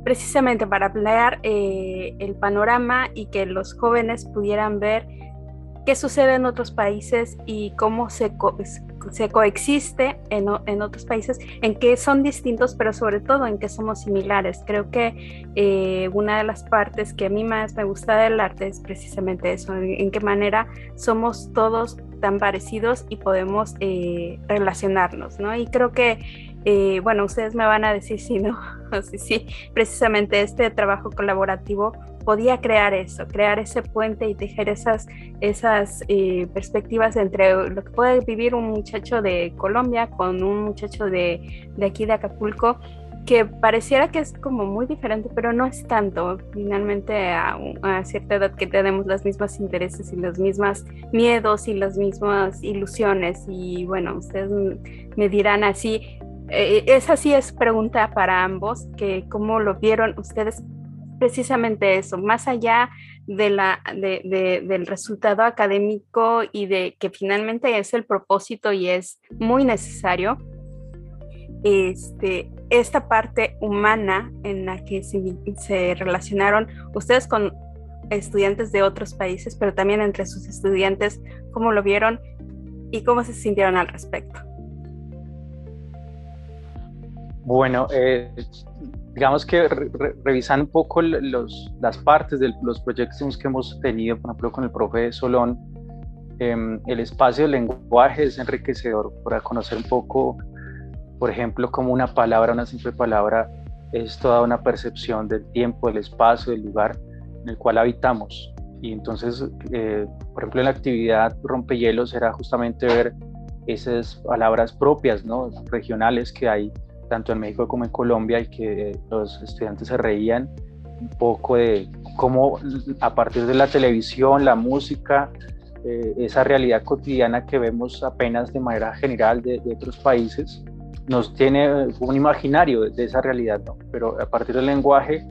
precisamente para ampliar eh, el panorama y que los jóvenes pudieran ver qué sucede en otros países y cómo se, se coexiste en, en, otros países, en qué son distintos, pero sobre todo en qué somos similares. Creo que eh, una de las partes que a mí más me gusta del arte es precisamente eso, en, qué manera somos todos tan parecidos y podemos eh, relacionarnos, ¿no? Y creo que eh, bueno, ustedes me van a decir si no, sí, precisamente este trabajo colaborativo podía crear eso, crear ese puente y tejer esas, esas eh, perspectivas entre lo que puede vivir un muchacho de Colombia con un muchacho de, de aquí de Acapulco que pareciera que es como muy diferente, pero no es tanto. Finalmente, a, a, cierta edad que tenemos los mismos intereses y los mismos miedos y las mismas ilusiones. Y bueno, ustedes me dirán así, eh, esa sí es pregunta para ambos, que cómo lo vieron ustedes precisamente eso, más allá de la, del resultado académico y de que finalmente es el propósito y es muy necesario, este, esta parte humana en la que se, se relacionaron ustedes con estudiantes de otros países, pero también entre sus estudiantes, cómo lo vieron y cómo se sintieron al respecto. Bueno, eh, digamos que revisando un poco las partes de los proyectos que hemos tenido, por ejemplo, con el profe Solón, em, el espacio del lenguaje es enriquecedor para conocer un poco, por ejemplo, como una palabra, una simple palabra, es toda una percepción del tiempo, del espacio, del lugar en el cual habitamos. Y entonces, eh, por ejemplo, en la actividad Rompehielos era justamente ver esas palabras propias, ¿no? regionales que hay tanto en México como en Colombia y que los estudiantes se reían un poco de cómo a partir de la televisión, la música, eh, esa realidad cotidiana que vemos apenas de manera general de, otros países, nos tiene un imaginario de esa realidad, ¿no? pero a partir del lenguaje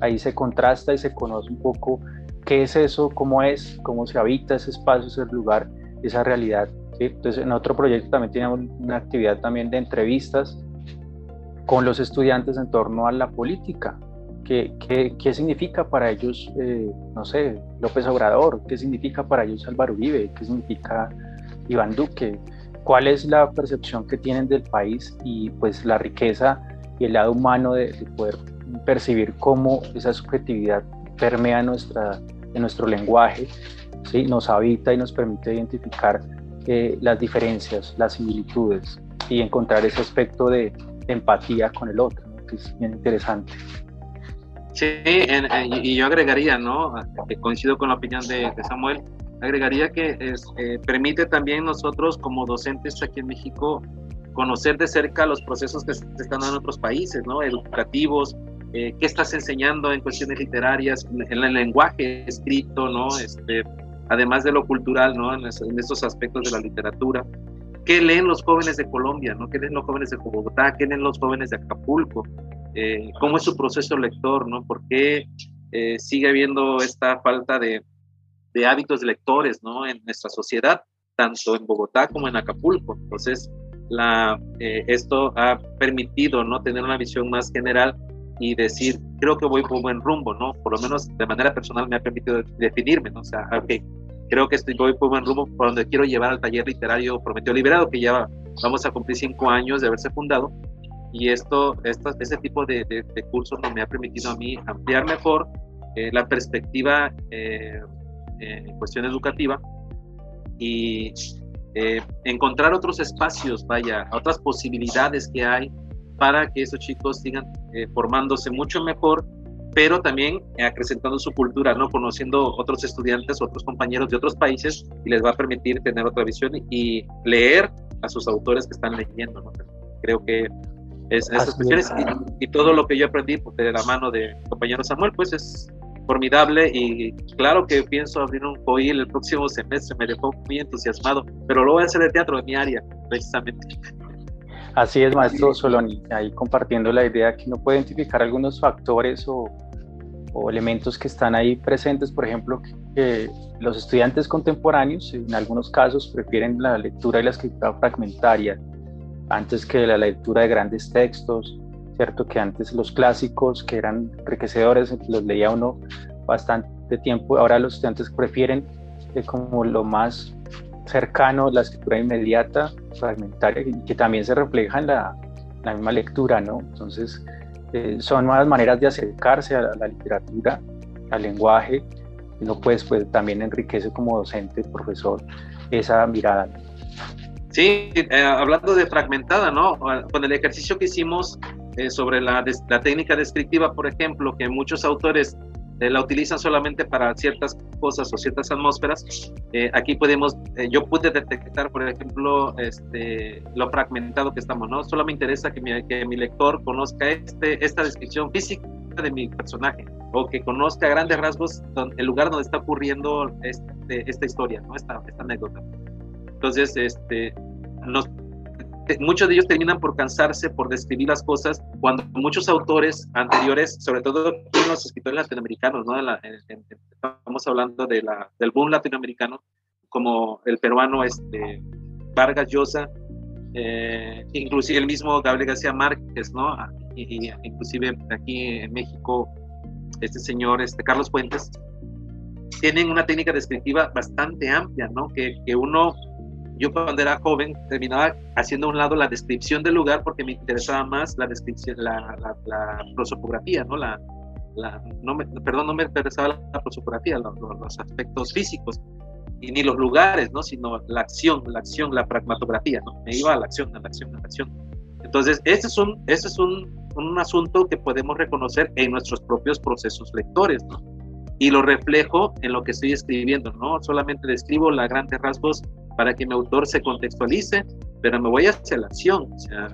ahí se contrasta y se conoce un poco qué es eso, cómo es, cómo se habita ese espacio, ese lugar, esa realidad. Entonces en otro proyecto también teníamos una actividad también de entrevistas con los estudiantes en torno a la política. ¿Qué, qué, qué significa para ellos, eh, no sé, López Obrador? ¿Qué significa para ellos Álvaro Uribe? ¿Qué significa Iván Duque? ¿Cuál es la percepción que tienen del país y pues la riqueza y el lado humano de, poder percibir cómo esa subjetividad permea nuestra, en nuestro lenguaje, ¿sí? nos habita y nos permite identificar eh, las diferencias, las similitudes y encontrar ese aspecto de, empatía con el otro, que es bien interesante. Sí, y yo agregaría, ¿no? Que coincido con la opinión de, Samuel, agregaría que eh, permite también nosotros como docentes aquí en México conocer de cerca los procesos que se están dando en otros países, ¿no? Educativos, eh, qué estás enseñando en cuestiones literarias, en el lenguaje escrito, ¿no? Este, además de lo cultural, ¿no? En, en estos aspectos de la literatura. ¿Qué leen los jóvenes de Colombia? ¿no? ¿Qué leen los jóvenes de Bogotá? ¿Qué leen los jóvenes de Acapulco? Eh, ¿Cómo es su proceso lector? ¿no? ¿Por qué eh, sigue habiendo esta falta de, de, hábitos lectores ¿no? en nuestra sociedad, tanto en Bogotá como en Acapulco? Entonces, la, eh, esto ha permitido ¿no? tener una visión más general y decir, creo que voy por buen rumbo, ¿no? Por lo menos de manera personal me ha permitido definirme, ¿no? O sea, ok, creo que estoy voy por buen rumbo por donde quiero llevar al taller literario Prometeo Liberado, que ya vamos a cumplir cinco años de haberse fundado. Y esto, esto ese tipo de, de, cursos me ha permitido a mí ampliar mejor eh, la perspectiva eh, en cuestión educativa y, eh, encontrar otros espacios, vaya, otras posibilidades que hay para que esos chicos sigan eh, formándose mucho mejor, pero también acrecentando su cultura, ¿no? Conociendo otros estudiantes, otros compañeros de otros países y les va a permitir tener otra visión y leer a sus autores que están leyendo, ¿no? Creo que es, esas cuestiones y, y, todo lo que yo aprendí pues, de la mano de compañero Samuel, pues es formidable y claro que pienso abrir un COIL el próximo semestre, me dejó muy entusiasmado, pero lo voy a hacer de teatro de mi área, precisamente. Así es, maestro Soloni, ahí compartiendo la idea que uno puede identificar algunos factores o, elementos que están ahí presentes, por ejemplo, los estudiantes contemporáneos en algunos casos prefieren la lectura y la escritura fragmentaria antes que la lectura de grandes textos, ¿cierto? Que antes los clásicos, que eran enriquecedores, los leía uno bastante tiempo, ahora los estudiantes prefieren eh, como lo más cercano, la escritura inmediata, fragmentaria, que también se refleja en la, misma lectura, ¿no? Entonces, eh, son nuevas maneras de acercarse a la, literatura, al lenguaje, y uno pues, pues también enriquece como docente, profesor, esa mirada. Sí, eh, hablando de fragmentada, ¿no? Con el ejercicio que hicimos eh, sobre la, la, técnica descriptiva, por ejemplo, que muchos autores la utilizan solamente para ciertas cosas o ciertas atmósferas, eh, aquí podemos, yo pude detectar, por ejemplo, este, lo fragmentado que estamos, ¿no? Solo me interesa que mi, que mi lector conozca este, esta descripción física de mi personaje o que conozca a grandes rasgos el lugar donde está ocurriendo este, esta historia, ¿no? Esta, esta anécdota. Entonces, este, nos muchos de ellos terminan por cansarse, por describir las cosas, cuando muchos autores anteriores, sobre todo los escritores latinoamericanos, ¿no? estamos hablando de la, del boom latinoamericano, como el peruano este, Vargas Llosa, eh, inclusive el mismo Gabriel García Márquez, ¿no? Y, inclusive aquí en México, este señor, este Carlos Fuentes, tienen una técnica descriptiva bastante amplia, ¿no? Que, que uno yo cuando era joven terminaba haciendo a un lado la descripción del lugar porque me interesaba más la descripción, la, la, prosopografía, ¿no? La, la, no me, perdón, no me interesaba la, prosopografía, los, los, aspectos físicos, y ni los lugares, ¿no? Sino la acción, la acción, la pragmatografía, ¿no? Me iba a la acción, a la acción, a la acción. Entonces, este es un, este es un, un asunto que podemos reconocer en nuestros propios procesos lectores, ¿no? Y lo reflejo en lo que estoy escribiendo, ¿no? Solamente describo la grandes rasgos para que mi autor se contextualice, pero me voy hacia la acción, o sea,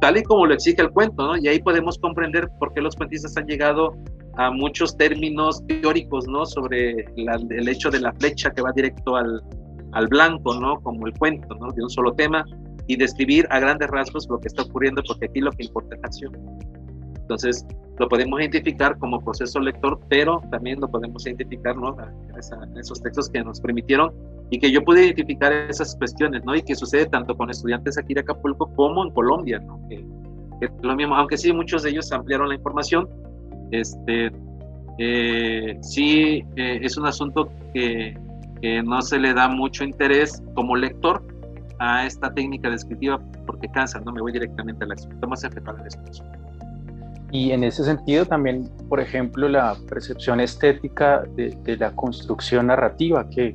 tal y como lo exige el cuento, ¿no? Y ahí podemos comprender por qué los cuentistas han llegado a muchos términos teóricos, ¿no? Sobre el hecho de la flecha que va directo al, al blanco, ¿no? Como el cuento, ¿no? De un solo tema y describir a grandes rasgos lo que está ocurriendo, porque aquí lo que importa es la acción. Entonces, lo podemos identificar como proceso lector, pero también lo podemos identificar ¿no? en, esos textos que nos permitieron y que yo pude identificar esas cuestiones, ¿no? Y que sucede tanto con estudiantes aquí de Acapulco como en Colombia, ¿no? Que, lo mismo, aunque sí muchos de ellos ampliaron la información, este, eh, sí eh, es un asunto que, que, no se le da mucho interés como lector a esta técnica descriptiva porque cansa, no me voy directamente a la acción, estamos enfocado en esto. Y en ese sentido también, por ejemplo, la percepción estética de, de la construcción narrativa, que,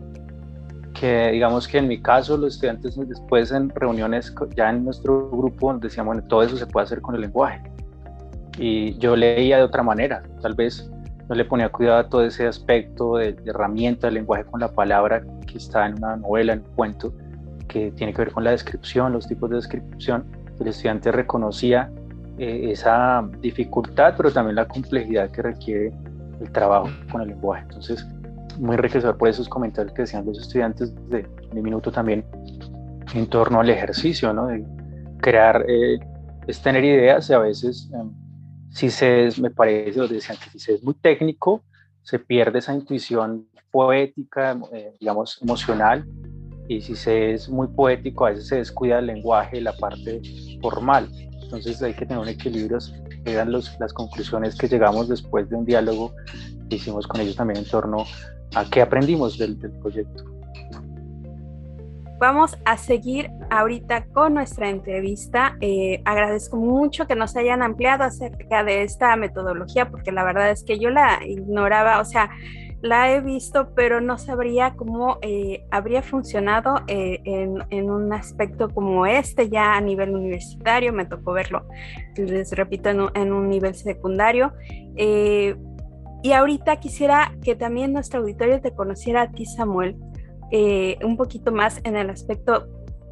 que, digamos que en mi caso los estudiantes después en reuniones ya en nuestro grupo decíamos, bueno, todo eso se puede hacer con el lenguaje. Y yo leía de otra manera, tal vez no le ponía cuidado a todo ese aspecto de, de herramienta del lenguaje con la palabra que está en una novela, en un cuento, que tiene que ver con la descripción, los tipos de descripción. El estudiante reconocía eh, esa dificultad, pero también la complejidad que requiere el trabajo con el lenguaje. Entonces, muy enriquecedor por esos comentarios que decían los estudiantes de, mi minuto también en torno al ejercicio, ¿no? De crear, eh, es tener ideas y a veces, em, si se es, me parece, o decían que si se es muy técnico, se pierde esa intuición poética, eh, digamos, emocional, y si se es muy poético, a veces se descuida el lenguaje, la parte formal. Entonces hay que tener un equilibrio, eran los, las conclusiones que llegamos después de un diálogo que hicimos con ellos también en torno a qué aprendimos del, del proyecto. Vamos a seguir ahorita con nuestra entrevista. Eh, agradezco mucho que nos hayan ampliado acerca de esta metodología, porque la verdad es que yo la ignoraba, o sea, la he visto, pero no sabría cómo eh, habría funcionado eh, en, un aspecto como este, ya a nivel universitario, me tocó verlo, les repito, en un, nivel secundario. Eh, y ahorita quisiera que también nuestro auditorio te conociera a ti, Samuel, un poquito más en el aspecto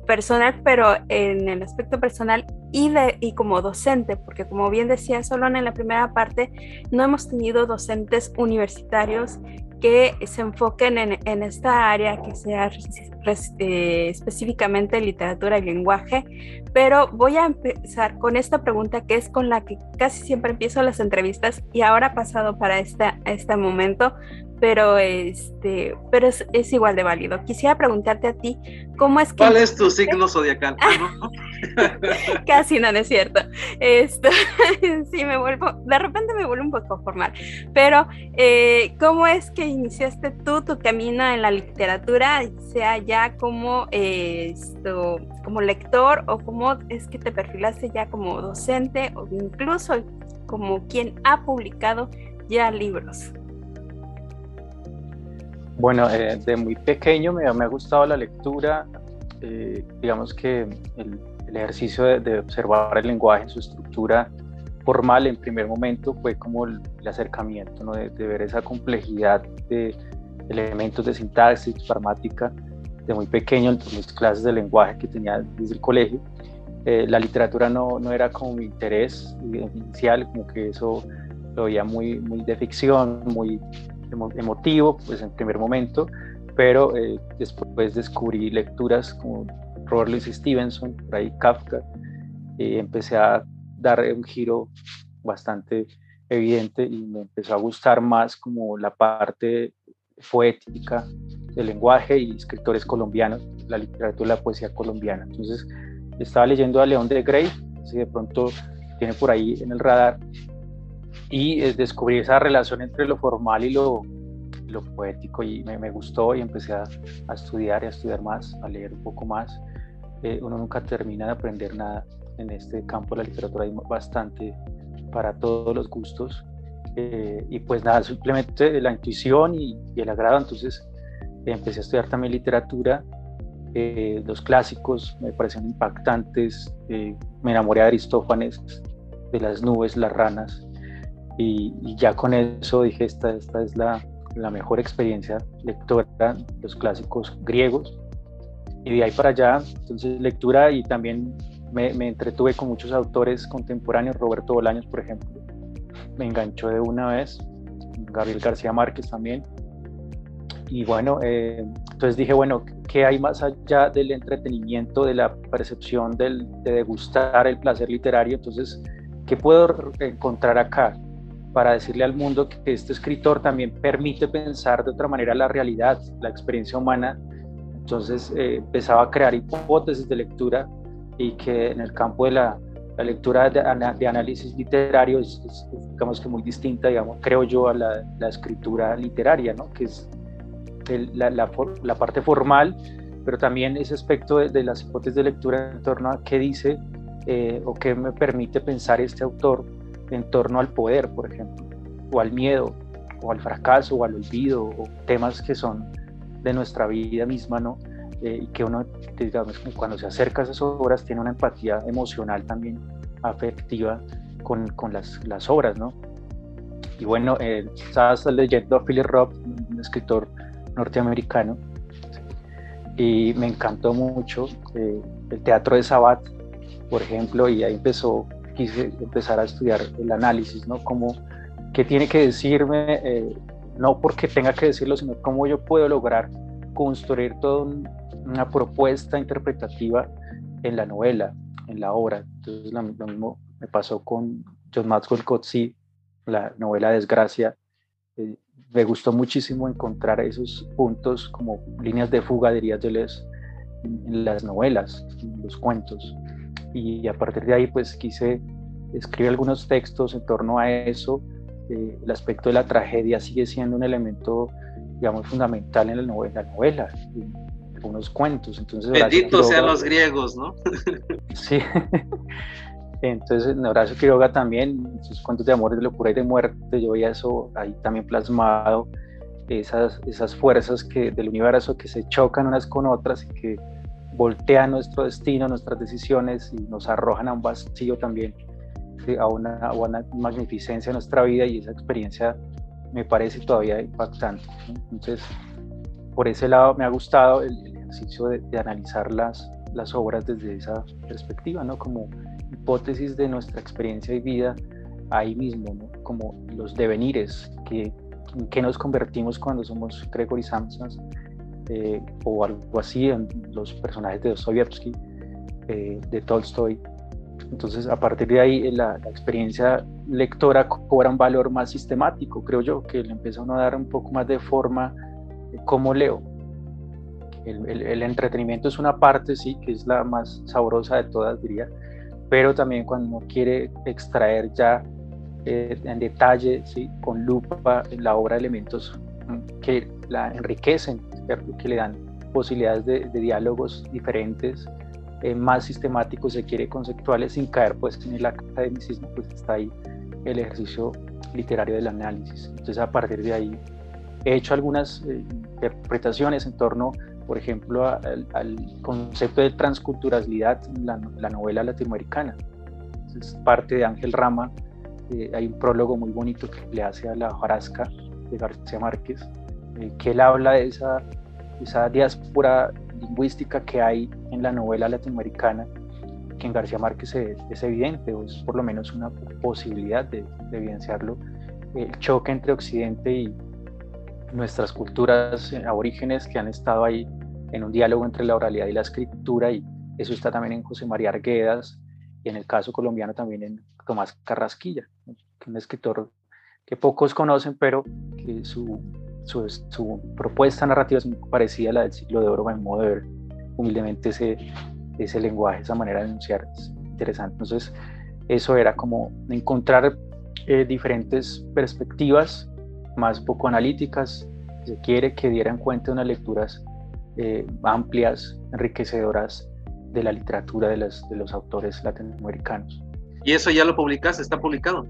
personal, pero en el aspecto personal y, de, y como docente, porque como bien decía Solón en la primera parte, no hemos tenido docentes universitarios que se enfoquen en, esta área, que sea eh, específicamente literatura y lenguaje, pero voy a empezar con esta pregunta que es con la que casi siempre empiezo las entrevistas y ahora pasado para esta, este momento, pero, este, pero es, es, igual de válido. Quisiera preguntarte a ti, ¿cómo es que... ¿Cuál es tu signo zodiacal? Casi no, es cierto. Esto, sí, me vuelvo, de repente me vuelvo un poco formal, pero eh, ¿cómo es que iniciaste tú tu camino en la literatura, sea ya como, eh, esto, como lector o cómo es que te perfilaste ya como docente o incluso como quien ha publicado ya libros? Bueno, eh, de muy pequeño me, me, ha gustado la lectura, eh, digamos que el, ejercicio de, observar el lenguaje en su estructura formal en primer momento fue como el, acercamiento, ¿no? de, ver esa complejidad de elementos de sintaxis, gramática, de muy pequeño en mis clases de lenguaje que tenía desde el colegio. Eh, la literatura no, no, era como mi interés inicial, como que eso lo veía muy, muy de ficción, muy emotivo, pues en primer momento, pero eh, después descubrí lecturas como Robert Louis Stevenson, por ahí Kafka, y empecé a dar un giro bastante evidente y me empezó a gustar más como la parte poética del lenguaje y escritores colombianos, la literatura la poesía colombiana. Entonces estaba leyendo a León de Grey, si de pronto tiene por ahí en el radar, y es descubrí esa relación entre lo formal y lo, lo poético y me, me, gustó y empecé a, a, estudiar y a estudiar más, a leer un poco más. Eh, uno nunca termina de aprender nada en este campo de la literatura, hay bastante para todos los gustos. Eh, y pues nada, simplemente la intuición y, y el agrado, entonces empecé a estudiar también literatura. Eh, los clásicos me parecen impactantes, me enamoré de Aristófanes, de las nubes, las ranas, y, ya con eso dije, esta, esta es la, la mejor experiencia lectora, los clásicos griegos. Y de ahí para allá, entonces lectura y también me, me, entretuve con muchos autores contemporáneos, Roberto Bolaños, por ejemplo, me enganchó de una vez, Gabriel García Márquez también. Y bueno, eh, entonces dije, bueno, ¿qué hay más allá del entretenimiento, de la percepción del, de degustar el placer literario? Entonces, ¿qué puedo encontrar acá? Para decirle al mundo que este escritor también permite pensar de otra manera la realidad, la experiencia humana. Entonces eh, empezaba a crear hipótesis de lectura y que en el campo de la, lectura de, análisis literario es, digamos que muy distinta, digamos, creo yo, a la, escritura literaria, ¿no? que es la, parte formal, pero también ese aspecto de, las hipótesis de lectura en torno a qué dice eh, o qué me permite pensar este autor en torno al poder, por ejemplo, o al miedo, o al fracaso, o al olvido, o temas que son de nuestra vida misma, ¿no? Eh, y que uno, digamos, cuando se acerca a esas obras, tiene una empatía emocional también afectiva con, con las, las, obras, ¿no? Y bueno, eh, estaba leyendo a Philip Roth, un escritor norteamericano, y me encantó mucho eh, el teatro de Sabat, por ejemplo, y ahí empezó quise empezar a estudiar el análisis, ¿no? Como, ¿qué tiene que decirme? Eh, no porque tenga que decirlo, sino cómo yo puedo lograr construir toda una propuesta interpretativa en la novela, en la obra. Entonces lo, mismo me pasó con John Maxwell Coetzee, la novela Desgracia. Eh, me gustó muchísimo encontrar esos puntos como líneas de fuga, diría yo, en, en las novelas, en los cuentos y a partir de ahí pues quise escribir algunos textos en torno a eso. Eh, el aspecto de la tragedia sigue siendo un elemento, digamos, fundamental en la novela, la novela en algunos cuentos. Entonces, Benditos sean los griegos, ¿no? sí. Entonces, Horacio Quiroga también, sus cuentos de amor, de locura y de muerte, yo veía eso ahí también plasmado. esas, esas fuerzas que, del universo que se chocan unas con otras y que voltean nuestro destino, nuestras decisiones y nos arrojan a un vacío también, a una, a una magnificencia en nuestra vida y esa experiencia me parece todavía impactante. Entonces, por ese lado me ha gustado el, ejercicio de, de, analizar las, las obras desde esa perspectiva, ¿no? como hipótesis de nuestra experiencia y vida ahí mismo, ¿no? como los devenires, que, en qué nos convertimos cuando somos Gregory Samsons eh, o algo así, en los personajes de Dostoyevsky, eh, de Tolstoy. Entonces, a partir de ahí, la, la, experiencia lectora cobra un valor más sistemático, creo yo, que le empieza uno a dar un poco más de forma de cómo leo. El, el, el, entretenimiento es una parte, sí, que es la más sabrosa de todas, diría, pero también cuando uno quiere extraer ya eh, en detalle, ¿sí? con lupa, la obra elementos mm, que la enriquecen, que le dan posibilidades de, de diálogos diferentes, eh, más sistemáticos, se quiere, conceptuales, sin caer pues, en el academicismo, pues está ahí el ejercicio literario del análisis. Entonces, a partir de ahí, he hecho algunas eh, interpretaciones en torno, por ejemplo, a, al, al, concepto de transculturalidad en la, la novela latinoamericana. Es parte de Ángel Rama, eh, hay un prólogo muy bonito que le hace a la hojarasca de García Márquez, eh, que él habla de esa, esa diáspora lingüística que hay en la novela latinoamericana, que en García Márquez es, es evidente, o es por lo menos una posibilidad de, de evidenciarlo, el choque entre Occidente y nuestras culturas aborígenes que han estado ahí en un diálogo entre la oralidad y la escritura, y eso está también en José María Arguedas, y en el caso colombiano también en Tomás Carrasquilla, un escritor que pocos conocen, pero que su, su, propuesta narrativa es muy parecida a la del siglo de oro, ver humildemente ese, ese lenguaje, esa manera de enunciar, es interesante. Entonces, eso era como encontrar eh, diferentes perspectivas más poco analíticas, se quiere, que dieran cuenta de unas lecturas eh, amplias, enriquecedoras de la literatura de, las, de los autores latinoamericanos. ¿Y eso ya lo publicaste? ¿Está publicado?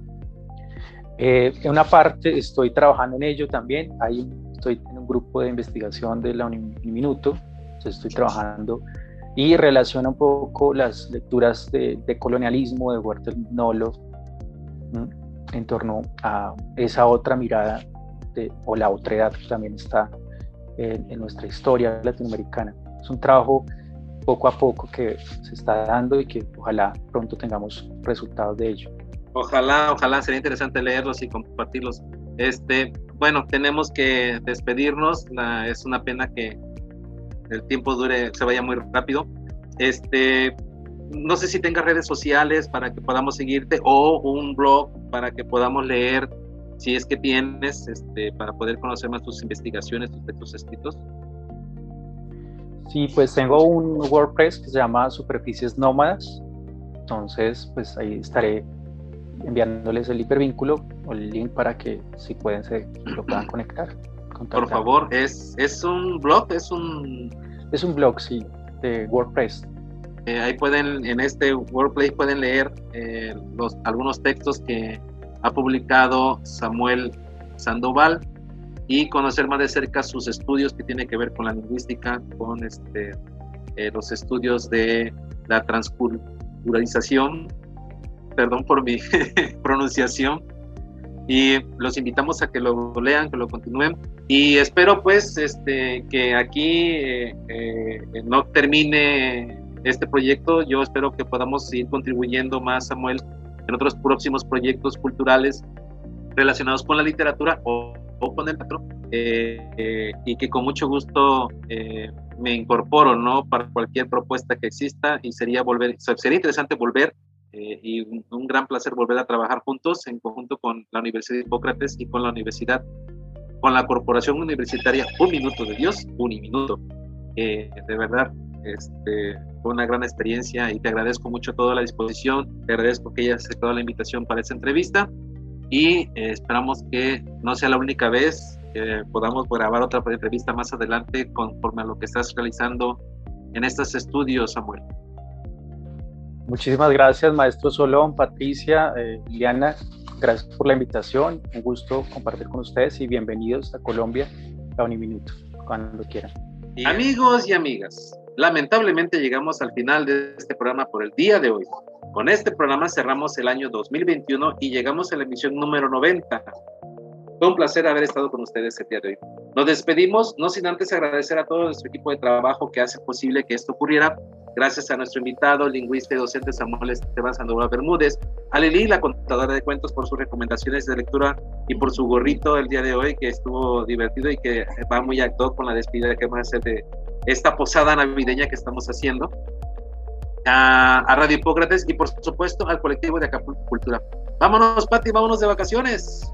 Eh, en una parte estoy trabajando en ello también. Hay, estoy en un grupo de investigación de la Uniminuto, estoy trabajando y relaciona un poco las lecturas de, de colonialismo de Huerta Nolo en torno a esa otra mirada de, o la otredad que también está en, en nuestra historia latinoamericana. Es un trabajo poco a poco que se está dando y que ojalá pronto tengamos resultados de ello. Ojalá, ojalá, sería interesante leerlos y compartirlos. Este, bueno, tenemos que despedirnos. Es una pena que el tiempo dure, se vaya muy rápido. Este, no sé si tengas redes sociales para que podamos seguirte o un blog para que podamos leer, si es que tienes, este, para poder conocer más tus investigaciones, tus textos escritos. Sí, pues tengo un WordPress que se llama Superficies Nómadas. Entonces, pues ahí estaré enviándoles el hipervínculo o el link para que si pueden se lo puedan conectar. Contactar. Por favor, ¿es, ¿es un blog? ¿Es un...? Es un blog, sí, de WordPress. Eh, ahí pueden, en este WordPress pueden leer eh, los, algunos textos que ha publicado Samuel Sandoval y conocer más de cerca sus estudios que tienen que ver con la lingüística, con este, eh, los estudios de la transculturalización, perdón por mi pronunciación, y los invitamos a que lo lean, que lo continúen, y espero pues este, que aquí eh, eh, no termine este proyecto, yo espero que podamos seguir contribuyendo más, Samuel, en otros próximos proyectos culturales relacionados con la literatura o o con el teatro eh, eh, y que con mucho gusto eh, me incorporo no para cualquier propuesta que exista y sería volver sería interesante volver y un, un, gran placer volver a trabajar juntos en conjunto con la Universidad de Hipócrates y con la universidad con la corporación universitaria Un Minuto de Dios Uniminuto de verdad este, fue una gran experiencia y te agradezco mucho toda la disposición te agradezco que hayas aceptado la invitación para esta entrevista y eh, esperamos que no sea la única vez que podamos grabar otra entrevista más adelante conforme a lo que estás realizando en estos estudios, Samuel. Muchísimas gracias, maestro Solón, Patricia, eh, Liana. Gracias por la invitación. Un gusto compartir con ustedes y bienvenidos a Colombia a Uniminuto, cuando quieran. Amigos y amigas, lamentablemente llegamos al final de este programa por el día de hoy. Con este programa cerramos el año 2021 y llegamos a la emisión número 90. Fue un placer haber estado con ustedes el día de hoy. Nos despedimos, no sin antes agradecer a todo nuestro equipo de trabajo que hace posible que esto ocurriera. Gracias a nuestro invitado, lingüista y docente Samuel Esteban Sandoval Bermúdez, a Lili, la contadora de cuentos, por sus recomendaciones de lectura y por su gorrito el día de hoy, que estuvo divertido y que va muy acto con la despedida que vamos a hacer de esta posada navideña que estamos haciendo. A, a Radio Hipócrates y por supuesto al colectivo de Acapulco Cultura. Vámonos, Pati, vámonos de vacaciones.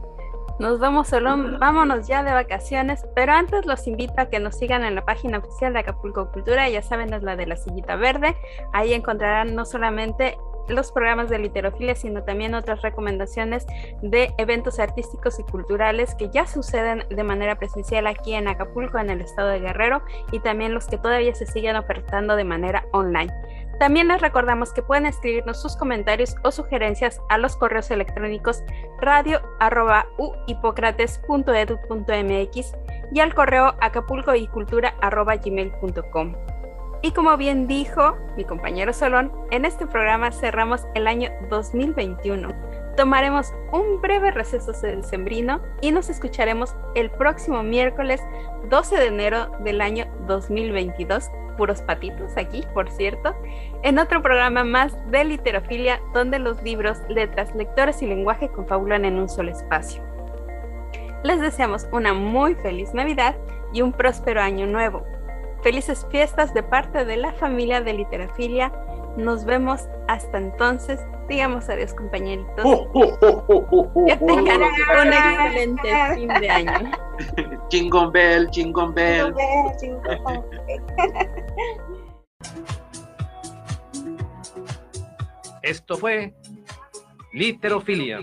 Nos vamos solo, vámonos ya de vacaciones, pero antes los invito a que nos sigan en la página oficial de Acapulco Cultura, ya saben, es la de la sillita verde. Ahí encontrarán no solamente los programas de literofilia, sino también otras recomendaciones de eventos artísticos y culturales que ya suceden de manera presencial aquí en Acapulco, en el estado de Guerrero, y también los que todavía se siguen ofertando de manera online. También les recordamos que pueden escribirnos sus comentarios o sugerencias a los correos electrónicos radio.uhipocrates.edu.mx y al correo acapulcoicultura.gmail.com. Y como bien dijo mi compañero Solón, en este programa cerramos el año 2021. Tomaremos un breve receso sembrino y nos escucharemos el próximo miércoles 12 de enero del año 2022 puros patitos aquí, por cierto, en otro programa más de literofilia donde los libros, letras, lectores y lenguaje confabulan en un solo espacio. Les deseamos una muy feliz Navidad y un próspero año nuevo. Felices fiestas de parte de la familia de literofilia. Nos vemos hasta entonces. Digamos adiós, compañeritos. que tengan un excelente fin de año. Jingle bell, jingle bell. Esto fue Literofilia